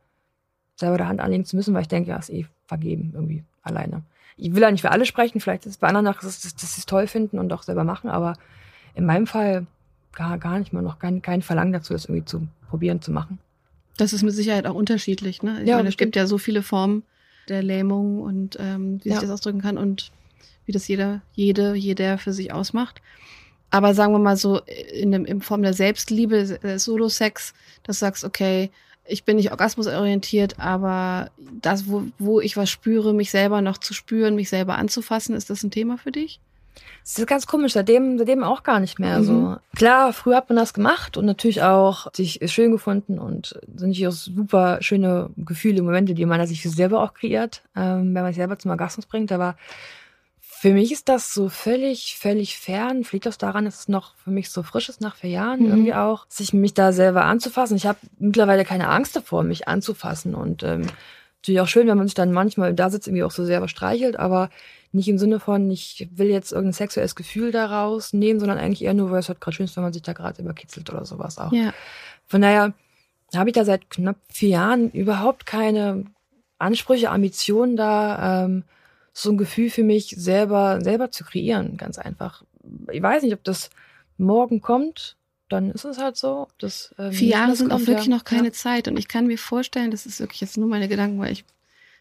selber der Hand anlegen zu müssen, weil ich denke, ja, ist eh vergeben irgendwie alleine. Ich will ja nicht für alle sprechen, vielleicht ist es bei anderen nach, dass, dass, dass sie es toll finden und auch selber machen, aber in meinem Fall gar, gar nicht mal noch kein, kein Verlangen dazu, das irgendwie zu probieren, zu machen. Das ist mit Sicherheit auch unterschiedlich. Ne? Ich Ja, meine, es gibt ja so viele Formen der Lähmung und ähm, wie Ja. sich das ausdrücken kann und wie das jeder, jede, jeder für sich ausmacht. Aber sagen wir mal so, in, dem, in Form der Selbstliebe, äh, Solo-Sex, dass du sagst, okay, ich bin nicht orgasmusorientiert, aber das, wo, wo ich was spüre, mich selber noch zu spüren, mich selber anzufassen, ist das ein Thema für dich? Das ist ganz komisch, seitdem, seitdem auch gar nicht mehr Mhm. so. Klar, früher hat man das gemacht und natürlich auch sich schön gefunden und sind natürlich auch super schöne Gefühle, Momente, die man sich selber auch kreiert, ähm, wenn man sich selber zum Orgasmus bringt. Aber für mich ist das so völlig, völlig fern. Fliegt das daran, dass es noch für mich so frisch ist nach vier Jahren Mhm. irgendwie auch, sich mich da selber anzufassen. Ich habe mittlerweile keine Angst davor, mich anzufassen und ähm, natürlich auch schön, wenn man sich dann manchmal da sitzt, irgendwie auch so selber streichelt, aber nicht im Sinne von, ich will jetzt irgendein sexuelles Gefühl daraus nehmen, sondern eigentlich eher nur, weil es halt gerade schön ist, wenn man sich da gerade überkitzelt oder sowas auch. Ja. Von daher habe ich da seit knapp vier Jahren überhaupt keine Ansprüche, Ambitionen da, ähm, so ein Gefühl für mich selber, selber zu kreieren, ganz einfach. Ich weiß nicht, ob das morgen kommt, dann ist es halt so. Das, ähm, Vier Jahre sind auch wirklich ja. noch keine Ja. Zeit. Und ich kann mir vorstellen, das ist wirklich jetzt nur meine Gedanken, weil ich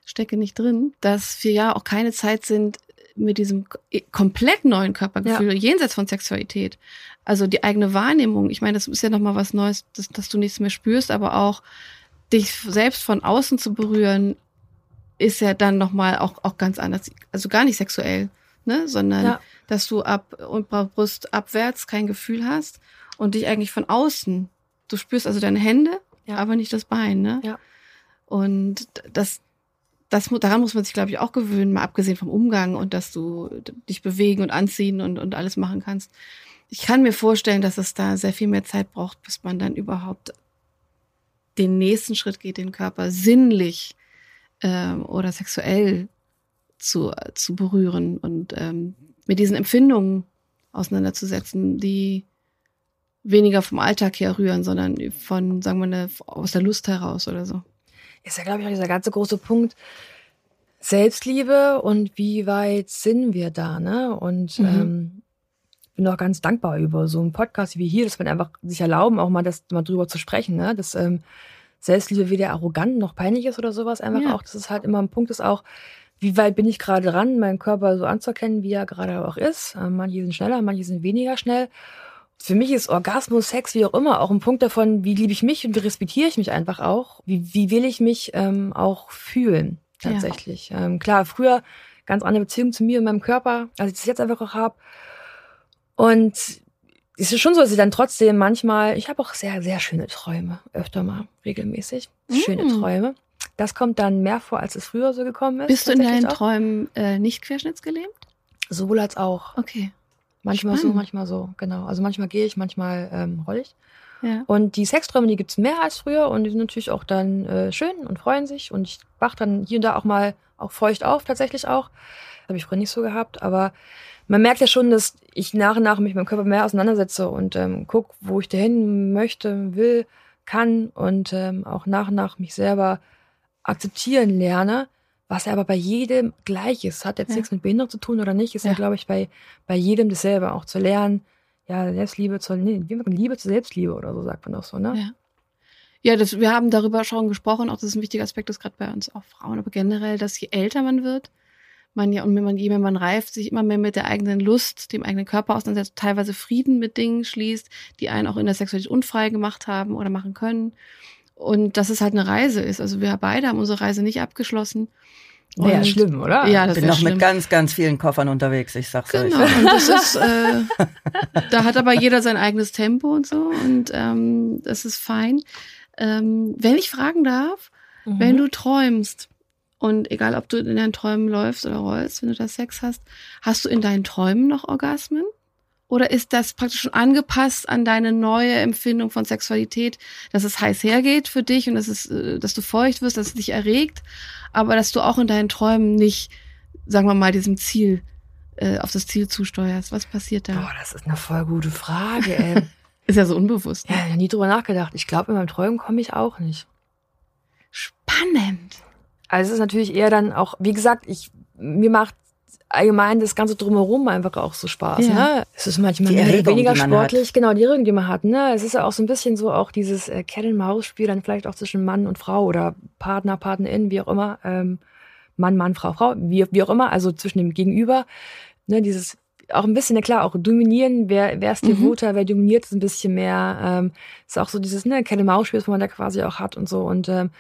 stecke nicht drin, dass vier Jahre auch keine Zeit sind mit diesem komplett neuen Körpergefühl, jenseits von Sexualität. Also die eigene Wahrnehmung. Ich meine, das ist ja nochmal was Neues, dass, dass du nichts mehr spürst, aber auch dich selbst von außen zu berühren, ist ja dann nochmal auch, auch ganz anders. Also gar nicht sexuell, ne? Sondern Ja. dass du ab und Brust abwärts kein Gefühl hast und dich eigentlich von außen. Du spürst also deine Hände, Ja. aber nicht das Bein, ne? Ja. Und das, das, daran muss man sich, glaube ich, auch gewöhnen, mal abgesehen vom Umgang und dass du dich bewegen und anziehen und, und alles machen kannst. Ich kann mir vorstellen, dass es da sehr viel mehr Zeit braucht, bis man dann überhaupt den nächsten Schritt geht, den Körper sinnlich ähm, oder sexuell zu, zu berühren und ähm, mit diesen Empfindungen auseinanderzusetzen, die weniger vom Alltag her rühren, sondern von, sagen wir mal, aus der Lust heraus oder so. ist ja, glaube ich, auch dieser ganze große Punkt Selbstliebe und wie weit sind wir da, ne? Und Mhm. ähm, bin auch ganz dankbar über so einen Podcast wie hier, dass man einfach sich erlauben, auch mal das mal drüber zu sprechen, ne? Dass ähm, Selbstliebe weder arrogant noch peinlich ist oder sowas. Einfach Ja. auch, dass es halt immer ein Punkt ist auch, wie weit bin ich gerade dran, meinen Körper so anzuerkennen, wie er gerade auch ist. Ähm, manche sind schneller, manche sind weniger schnell. Für mich ist Orgasmus, Sex, wie auch immer, auch ein Punkt davon, wie liebe ich mich und wie respektiere ich mich einfach auch. Wie, wie will ich mich ähm, auch fühlen, Ja. tatsächlich. Ähm, klar, früher ganz andere Beziehung zu mir und meinem Körper, als ich das jetzt einfach auch habe. Und es ist schon so, dass ich dann trotzdem manchmal, ich habe auch sehr, sehr schöne Träume, öfter mal, regelmäßig. Schöne Mm. Träume. Das kommt dann mehr vor, als es früher so gekommen ist. Bist du in deinen auch. Träumen äh, nicht querschnittsgelähmt? Sowohl als auch. Okay. Manchmal so, Spannend. manchmal so, genau. Also manchmal gehe ich, manchmal ähm, roll ich. Ja. Und die Sexträume, die gibt's mehr als früher und die sind natürlich auch dann äh, schön und freuen sich. Und ich wach dann hier und da auch mal auch feucht auf, tatsächlich auch. Habe ich früher nicht so gehabt. Aber man merkt ja schon, dass ich nach und nach mich mit meinem Körper mehr auseinandersetze und ähm, guck, wo ich dahin möchte, will, kann und ähm, auch nach und nach mich selber akzeptieren lerne, was ja aber bei jedem gleich ist. Hat jetzt Ja. nichts mit Behinderung zu tun oder nicht, ist ja, Ja. glaube ich, bei, bei jedem dasselbe auch zu lernen. Ja, Selbstliebe zur, nee, Liebe zur Selbstliebe oder so sagt man auch so, ne? Ja. Ja, das, wir haben darüber schon gesprochen, auch das ist ein wichtiger Aspekt, das gerade bei uns auch Frauen, aber generell, dass je älter man wird, man ja, und wenn man, je mehr man reift, sich immer mehr mit der eigenen Lust, dem eigenen Körper auseinandersetzt, teilweise Frieden mit Dingen schließt, die einen auch in der Sexualität unfrei gemacht haben oder machen können. Und dass es halt eine Reise ist. Also wir beide haben unsere Reise nicht abgeschlossen. Wäre Und- schlimm, oder? Ja, das bin noch schlimm. mit ganz, ganz vielen Koffern unterwegs, ich sag's Genau, euch. und das ist, äh, da hat aber jeder sein eigenes Tempo und so und ähm, das ist fein. Ähm, wenn ich fragen darf, Mhm. wenn du träumst und egal ob du in deinen Träumen läufst oder rollst, wenn du da Sex hast, hast du in deinen Träumen noch Orgasmen? Oder ist das praktisch schon angepasst an deine neue Empfindung von Sexualität, dass es heiß hergeht für dich und dass es, äh, dass du feucht wirst, dass es dich erregt, aber dass du auch in deinen Träumen nicht, sagen wir mal, diesem Ziel, äh, auf das Ziel zusteuerst? Was passiert da? Boah, das ist eine voll gute Frage, ey. Ist ja so unbewusst. ja, Ne? hab nie drüber nachgedacht. Ich glaube, in meinem Träumen komme ich auch nicht. Spannend. Also es ist natürlich eher dann auch, wie gesagt, ich, mir macht allgemein das Ganze drumherum einfach auch so Spaß. Ja. Ne? Es ist manchmal Erregung, weniger sportlich, genau, die Erregung, die man hat. Ne? Es ist ja auch so ein bisschen so auch dieses äh, Cat-and-Maus-Spiel, dann vielleicht auch zwischen Mann und Frau oder Partner, Partnerin, wie auch immer. Ähm, Mann, Mann, Frau, Frau, wie, wie auch immer, also zwischen dem Gegenüber. Ne, dieses auch ein bisschen, na klar, auch dominieren, wer, wer ist Mhm. devoter, wer dominiert es ein bisschen mehr. Ähm, ist auch so dieses, ne, Cat-and-Maus-Spiel, das man da quasi auch hat und so. Und ähm,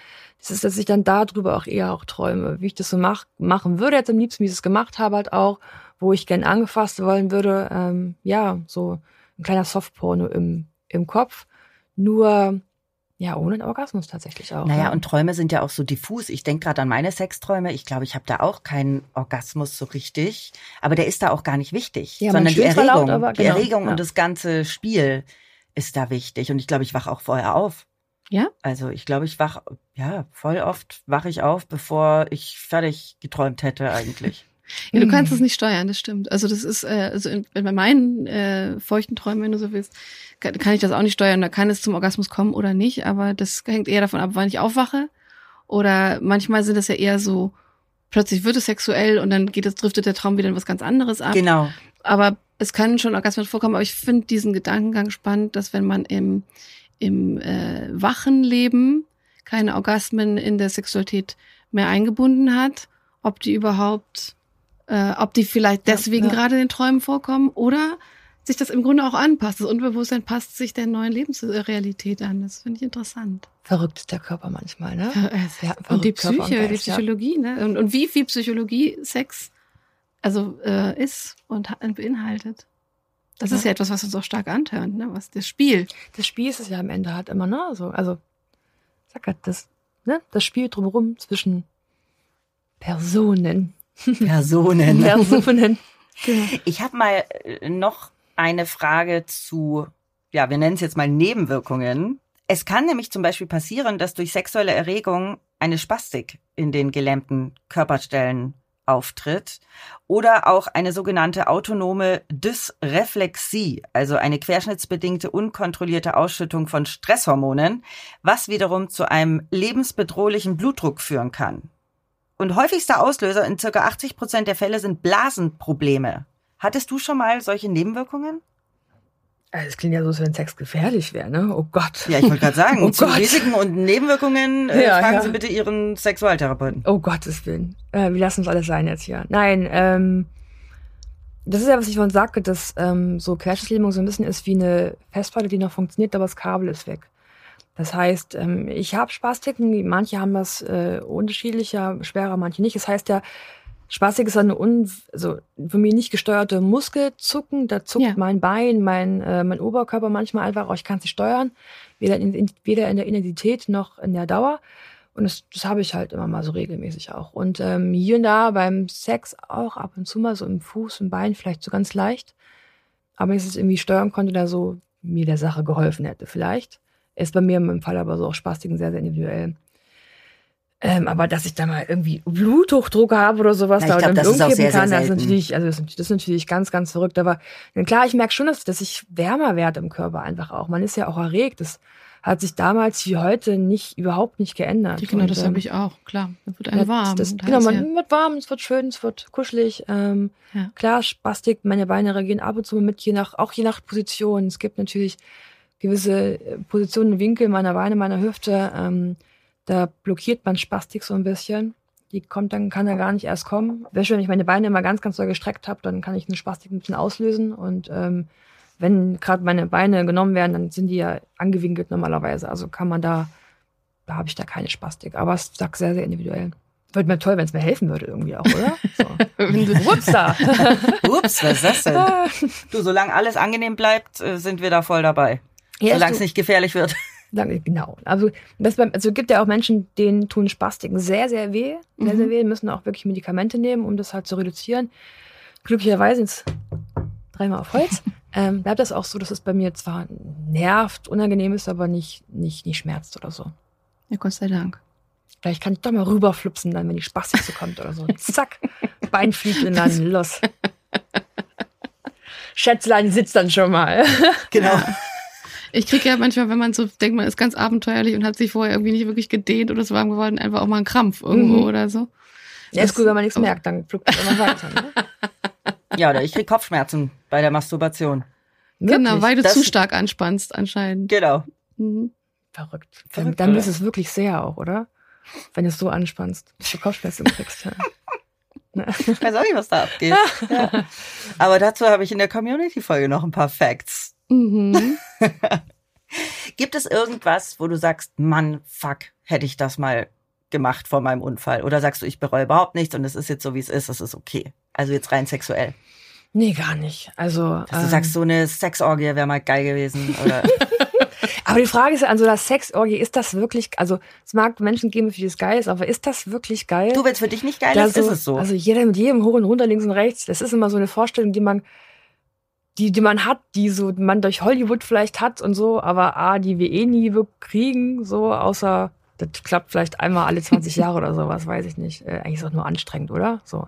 das ist, dass ich dann darüber auch eher auch träume, wie ich das so mach, machen würde jetzt am liebsten, wie ich es gemacht habe halt auch, wo ich gern angefasst wollen würde. Ähm, ja, so ein kleiner Softporno im, im Kopf. Nur, ja, ohne einen Orgasmus tatsächlich auch. Naja, ja. und Träume sind ja auch so diffus. Ich denke gerade an meine Sexträume. Ich glaube, ich habe da auch keinen Orgasmus so richtig. Aber der ist da auch gar nicht wichtig. Ja, sondern die laut, Erregung, aber die genau, Erregung ja. und das ganze Spiel ist da wichtig. Und ich glaube, ich wach auch vorher auf. Ja? Also ich glaube, ich wach, ja, voll oft wache ich auf, bevor ich fertig geträumt hätte eigentlich. Ja, du Mhm. kannst es nicht steuern, das stimmt. Also das ist, äh, also in, bei meinen äh, feuchten Träumen, wenn du so willst, kann, kann ich das auch nicht steuern. Da kann es zum Orgasmus kommen oder nicht, aber das hängt eher davon ab, wann ich aufwache. Oder manchmal sind es ja eher so, plötzlich wird es sexuell und dann geht es, driftet der Traum wieder in was ganz anderes ab. Genau. Aber es kann schon Orgasmen vorkommen, aber ich finde diesen Gedankengang spannend, dass wenn man im, im äh, wachen Leben keine Orgasmen in der Sexualität mehr eingebunden hat, ob die überhaupt, äh, ob die vielleicht Ja, deswegen ja. gerade in den Träumen vorkommen oder sich das im Grunde auch anpasst. Das Unterbewusstsein passt sich der neuen Lebensrealität an. Das finde ich interessant. Verrückt ist der Körper manchmal, ne? Ja, und die Psyche, und die Geist, ja. Psychologie, ne? Und, und wie viel Psychologie Sex also äh, ist und ha- beinhaltet. Das Ja. ist ja etwas, was uns auch stark antörnt, ne? Was das Spiel. das Spiel ist es ja am Ende halt immer, ne? So, also, sag halt, das, ne? Das Spiel drumherum zwischen Personen. Personen. Personen. Ich habe mal äh, noch eine Frage zu, ja, wir nennen es jetzt mal Nebenwirkungen. Es kann nämlich zum Beispiel passieren, dass durch sexuelle Erregung eine Spastik in den gelähmten Körperstellen auftritt oder auch eine sogenannte autonome Dysreflexie, also eine querschnittsbedingte unkontrollierte Ausschüttung von Stresshormonen, was wiederum zu einem lebensbedrohlichen Blutdruck führen kann. Und häufigster Auslöser in circa 80 Prozent der Fälle sind Blasenprobleme. Hattest du schon mal solche Nebenwirkungen? Also es klingt ja so, als wenn Sex gefährlich wäre, ne? Oh Gott. Ja, ich wollte gerade sagen, Oh zu Gott. Risiken und Nebenwirkungen äh, Ja, fragen ja. Sie bitte Ihren Sexualtherapeuten. Oh Gottes Willen. Äh, wir lassen uns alles sein jetzt hier. Nein, ähm, das ist ja, was ich vorhin sagte, dass ähm, so Querschnittslähmung so ein bisschen ist wie eine Festplatte, die noch funktioniert, aber das Kabel ist weg. Das heißt, ähm, ich habe Spastiken, manche haben das äh, unterschiedlicher, schwerer, manche nicht. Das heißt ja, Spastik ist eine un also von mir nicht gesteuerte Muskelzucken. Da zuckt Ja. mein Bein, mein, äh, mein Oberkörper manchmal einfach, auch ich kann es nicht steuern. Weder in, weder in der Intensität noch in der Dauer. Und das, das habe ich halt immer mal so regelmäßig auch. Und ähm, hier und da beim Sex auch ab und zu mal so im Fuß, im Bein, vielleicht so ganz leicht. Aber wenn ich es irgendwie steuern konnte, da so mir der Sache geholfen hätte, vielleicht. Ist bei mir im Fall aber so auch Spastiken sehr, sehr individuell. Ähm, aber dass ich da mal irgendwie Bluthochdruck habe oder sowas, Na, ich da glaub, das umkippen sehr, sehr kann, das ist natürlich, also das ist, das ist natürlich ganz, ganz verrückt. Aber klar, ich merke schon, dass, dass ich wärmer werde im Körper einfach auch. Man ist ja auch erregt. Das hat sich damals wie heute nicht, überhaupt nicht geändert. Ja, genau, Und, das ähm, habe ich auch, klar. Da wird einem ja, warm. Das, und genau, man wird warm, es wird schön, es wird kuschelig. Ähm, Ja. Klar, Spastik, meine Beine reagieren ab und zu mal mit, je nach, auch je nach Position. Es gibt natürlich gewisse äh, Positionen, Winkel meiner Beine, meiner Hüfte. Ähm, da blockiert man Spastik so ein bisschen. Die kommt dann, kann er gar nicht erst kommen. Wäre schön, wenn ich meine Beine immer ganz, ganz doll gestreckt habe, dann kann ich eine Spastik ein bisschen auslösen. Und ähm, wenn gerade meine Beine genommen werden, dann sind die ja angewinkelt normalerweise. Also kann man da, da habe ich da keine Spastik. Aber es ist sehr, sehr individuell. Würde mir toll, wenn es mir helfen würde irgendwie auch, oder? So. Ups da. Ups, was ist das denn? Du, solange alles angenehm bleibt, äh, sind wir da voll dabei. Ja, solange es nicht gefährlich wird. Lange, genau. Also, das beim, also gibt ja auch Menschen, denen tun Spastiken sehr, sehr weh. Sehr, Mhm. sehr weh. Müssen auch wirklich Medikamente nehmen, um das halt zu reduzieren. Glücklicherweise jetzt dreimal auf Holz. ähm, bleibt das auch so, dass es bei mir zwar nervt, unangenehm ist, aber nicht, nicht, nicht schmerzt oder so. Ja, Gott sei Dank. Vielleicht kann ich doch mal rüberflupsen, dann, wenn die Spastik so kommt oder so. Zack, Bein fliegt und dann los. Schätzlein sitzt dann schon mal. Genau. Ich kriege ja manchmal, wenn man so denkt, man ist ganz abenteuerlich und hat sich vorher irgendwie nicht wirklich gedehnt oder ist warm geworden, einfach auch mal einen Krampf irgendwo Mhm. oder so. Ja, ist gut, wenn man nichts aber- merkt, dann flupt es immer weiter. Ne? Ja, oder ich krieg Kopfschmerzen bei der Masturbation. Genau, Wirklich? weil du Das- zu stark anspannst anscheinend. Genau. Mhm. Verrückt. Verrückt, dann oder? ist es wirklich sehr auch, oder? Wenn du es so anspannst, dass du Kopfschmerzen kriegst. Ja. Ich weiß auch nicht, was da abgeht. Ja. Aber dazu habe ich in der Community-Folge noch ein paar Facts. Mhm. Gibt es irgendwas, wo du sagst, Mann, fuck, hätte ich das mal gemacht vor meinem Unfall? Oder sagst du, ich bereue überhaupt nichts und es ist jetzt so, wie es ist, es ist okay? Also jetzt rein sexuell. Nee, gar nicht. Also, Dass du ähm, sagst, so eine Sexorgie wäre mal geil gewesen. Oder aber die Frage ist, also das Sexorgie, ist das wirklich, also es mag Menschen geben, für die es geil ist, aber ist das wirklich geil? du, wenn es für dich nicht geil ist, ist es so. Also jeder mit jedem hoch und runter, links und rechts, das ist immer so eine Vorstellung, die man, die, die man hat, die so man durch Hollywood vielleicht hat und so, aber A, die wir eh nie kriegen, so, außer das klappt vielleicht einmal alle 20 Jahre oder sowas, weiß ich nicht. Äh, eigentlich ist das nur anstrengend, oder? So.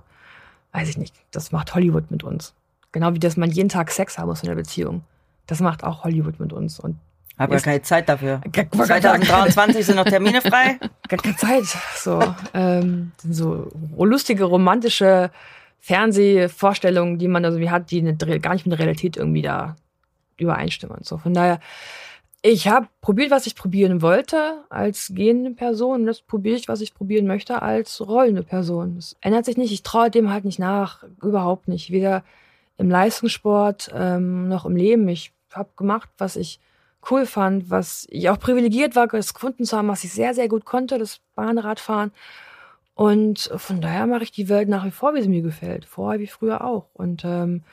Weiß ich nicht. Das macht Hollywood mit uns. Genau wie dass man jeden Tag Sex haben muss in der Beziehung. Das macht auch Hollywood mit uns. Und Hab ist- keine Zeit dafür. Gar- gar keine Zeit. 2023 sind noch Termine frei. gar keine Zeit. So, ähm, sind so lustige, romantische Fernsehvorstellungen, die man also wie hat, die eine, gar nicht mit der Realität irgendwie da übereinstimmen und so. Von daher, ich habe probiert, was ich probieren wollte als gehende Person. Jetzt probiere ich, was ich probieren möchte als rollende Person. Das ändert sich nicht. Ich traue dem halt nicht nach. Überhaupt nicht. Weder im Leistungssport ähm, noch im Leben. Ich habe gemacht, was ich cool fand, was ich auch privilegiert war, es gefunden zu haben, was ich sehr, sehr gut konnte, das Bahnradfahren. Und von daher mache ich die Welt nach wie vor, wie sie mir gefällt. Vorher wie früher auch. Und ähm,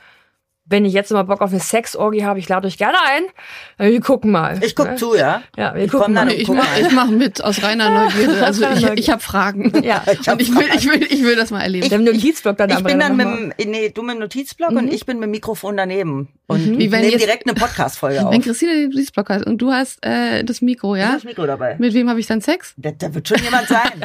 wenn ich jetzt mal Bock auf eine Sexorgie habe, ich lade euch gerne ein. Wir gucken mal. Ich guck Ne? zu, ja. Ja, wir Ich gucken komm dann mal. und Ich guck mach, mal. ich mach mit aus reiner Neugierde. Also ich, ich habe Fragen. Ja, Ich hab Und ich will, ich will, ich will das mal erleben. der Notizblock dann Ich bin dann mit dem, nee, du mit dem Notizblock Mhm. und ich bin mit dem Mikrofon daneben. Und Mhm. Wie wenn nehmen jetzt- direkt eine Podcast-Folge auf. Wenn Christina den Notizblock hat und du hast äh, das Mikro, Ich ja? hab das Mikro dabei. Mit wem habe ich dann Sex? Da, da wird schon jemand sein.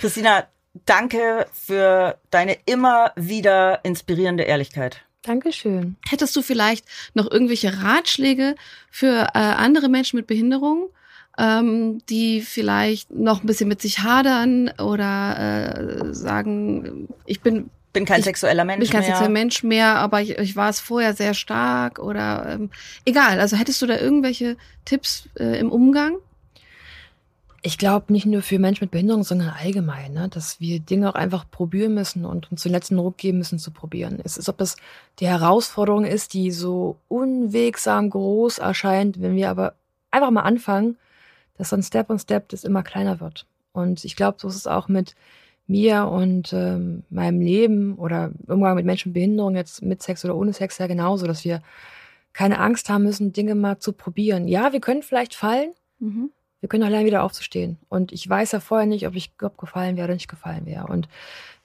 Christina, danke für deine immer wieder inspirierende Ehrlichkeit. Dankeschön. Hättest du vielleicht noch irgendwelche Ratschläge für äh, andere Menschen mit Behinderung, ähm, die vielleicht noch ein bisschen mit sich hadern oder äh, sagen, ich bin bin kein Ich sexueller Mensch bin kein mehr. sexueller Mensch mehr, aber ich, ich war es vorher sehr stark oder ähm, egal. Also hättest du da irgendwelche Tipps äh, im Umgang? Ich glaube nicht nur für Menschen mit Behinderung, sondern allgemein, ne? dass wir Dinge auch einfach probieren müssen und uns den letzten Ruck geben müssen zu probieren. Es ist, ob das die Herausforderung ist, die so unwegsam groß erscheint, wenn wir aber einfach mal anfangen, dass dann Step on Step das immer kleiner wird. Und ich glaube, so ist es auch mit mir und ähm, meinem Leben oder Umgang mit Menschen mit Behinderung, jetzt mit Sex oder ohne Sex ja genauso, dass wir keine Angst haben müssen, Dinge mal zu probieren. Ja, wir können vielleicht fallen, Mhm. Wir können lernen, wieder aufzustehen. Und ich weiß ja vorher nicht, ob ich ob gefallen wäre oder nicht gefallen wäre. Und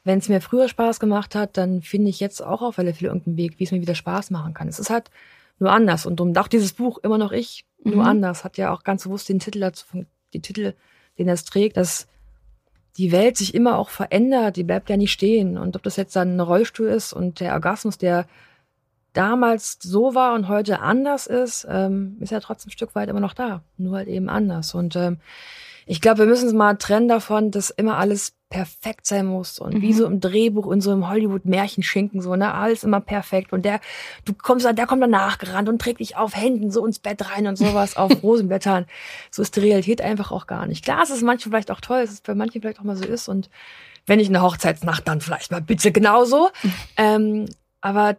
wenn es mir früher Spaß gemacht hat, dann finde ich jetzt auch auf alle Fälle irgendeinen Weg, wie es mir wieder Spaß machen kann. Es ist halt nur anders. Und um auch dieses Buch immer noch ich, nur Mhm. anders, hat ja auch ganz bewusst den Titel dazu, die Titel, den es trägt, dass die Welt sich immer auch verändert, die bleibt ja nicht stehen. Und ob das jetzt dann ein Rollstuhl ist und der Orgasmus, der damals so war und heute anders ist, ähm, ist ja trotzdem ein Stück weit immer noch da, nur halt eben anders. Und ähm, ich glaube, wir müssen uns mal trennen davon, dass immer alles perfekt sein muss und wie Mhm. so im Drehbuch in so einem Hollywood-Märchenschinken so, ne, alles immer perfekt und der, du kommst, da- der kommt danach gerannt und trägt dich auf Händen so ins Bett rein und sowas auf Rosenblättern. So ist die Realität einfach auch gar nicht. Klar, es ist manchmal vielleicht auch toll, dass es bei manchen vielleicht auch mal so ist und wenn nicht eine Hochzeitsnacht, dann vielleicht mal bitte genauso. ähm, aber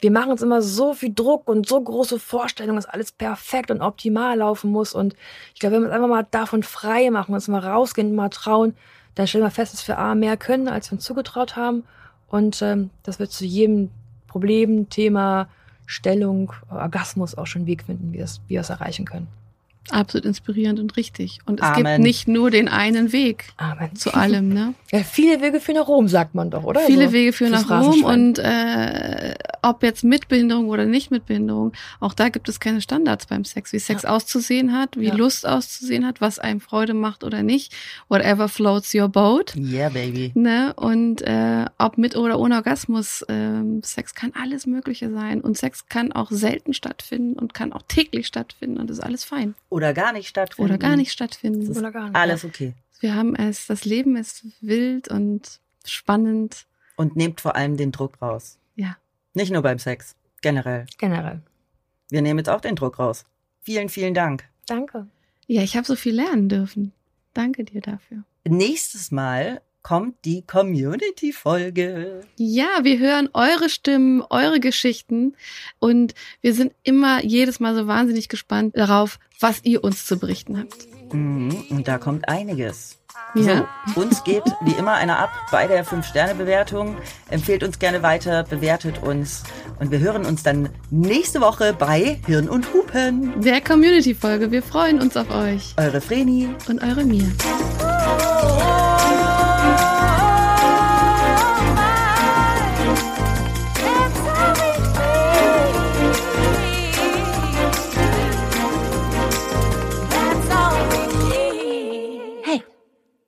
wir machen uns immer so viel Druck und so große Vorstellungen, dass alles perfekt und optimal laufen muss. Und ich glaube, wenn wir uns einfach mal davon frei machen, uns mal rausgehen, mal trauen, dann stellen wir fest, dass wir A, mehr können, als wir uns zugetraut haben. Und ähm, dass wir zu jedem Problem, Thema, Stellung, Orgasmus auch schon einen Weg finden, wie wir es, wie wir es erreichen können. Absolut inspirierend und richtig. Und es Amen. gibt nicht nur den einen Weg Amen. zu allem, ne? Ja, viele Wege führen nach Rom, sagt man doch, oder? Viele So Wege führen nach Rom und äh, ob jetzt mit Behinderung oder nicht mit Behinderung, auch da gibt es keine Standards beim Sex, wie Sex auszusehen hat, wie Ja. Lust auszusehen hat, was einem Freude macht oder nicht. Whatever floats your boat. Yeah, baby. Ne? Und äh, ob mit oder ohne Orgasmus, ähm, Sex kann alles Mögliche sein. Und Sex kann auch selten stattfinden und kann auch täglich stattfinden und ist alles fein. Oder gar nicht stattfinden. Oder gar nicht stattfinden. Oder gar nicht. Alles okay. Wir haben es, das Leben ist wild und spannend. Und nehmt vor allem den Druck raus. Nicht nur beim Sex, generell. Generell. Wir nehmen jetzt auch den Druck raus. Vielen, vielen Dank. Danke. Ja, ich habe so viel lernen dürfen. Danke dir dafür. Nächstes Mal kommt die Community-Folge. Ja, wir hören eure Stimmen, eure Geschichten und wir sind immer jedes Mal so wahnsinnig gespannt darauf, was ihr uns zu berichten habt. Mhm, und da kommt einiges. Ja. So, uns geht wie immer einer ab bei der 5-Sterne-Bewertung. Empfehlt uns gerne weiter, bewertet uns. Und wir hören uns dann nächste Woche bei Hirn und Hupen. Der Community-Folge. Wir freuen uns auf euch Eure Vreni. und eure Mia.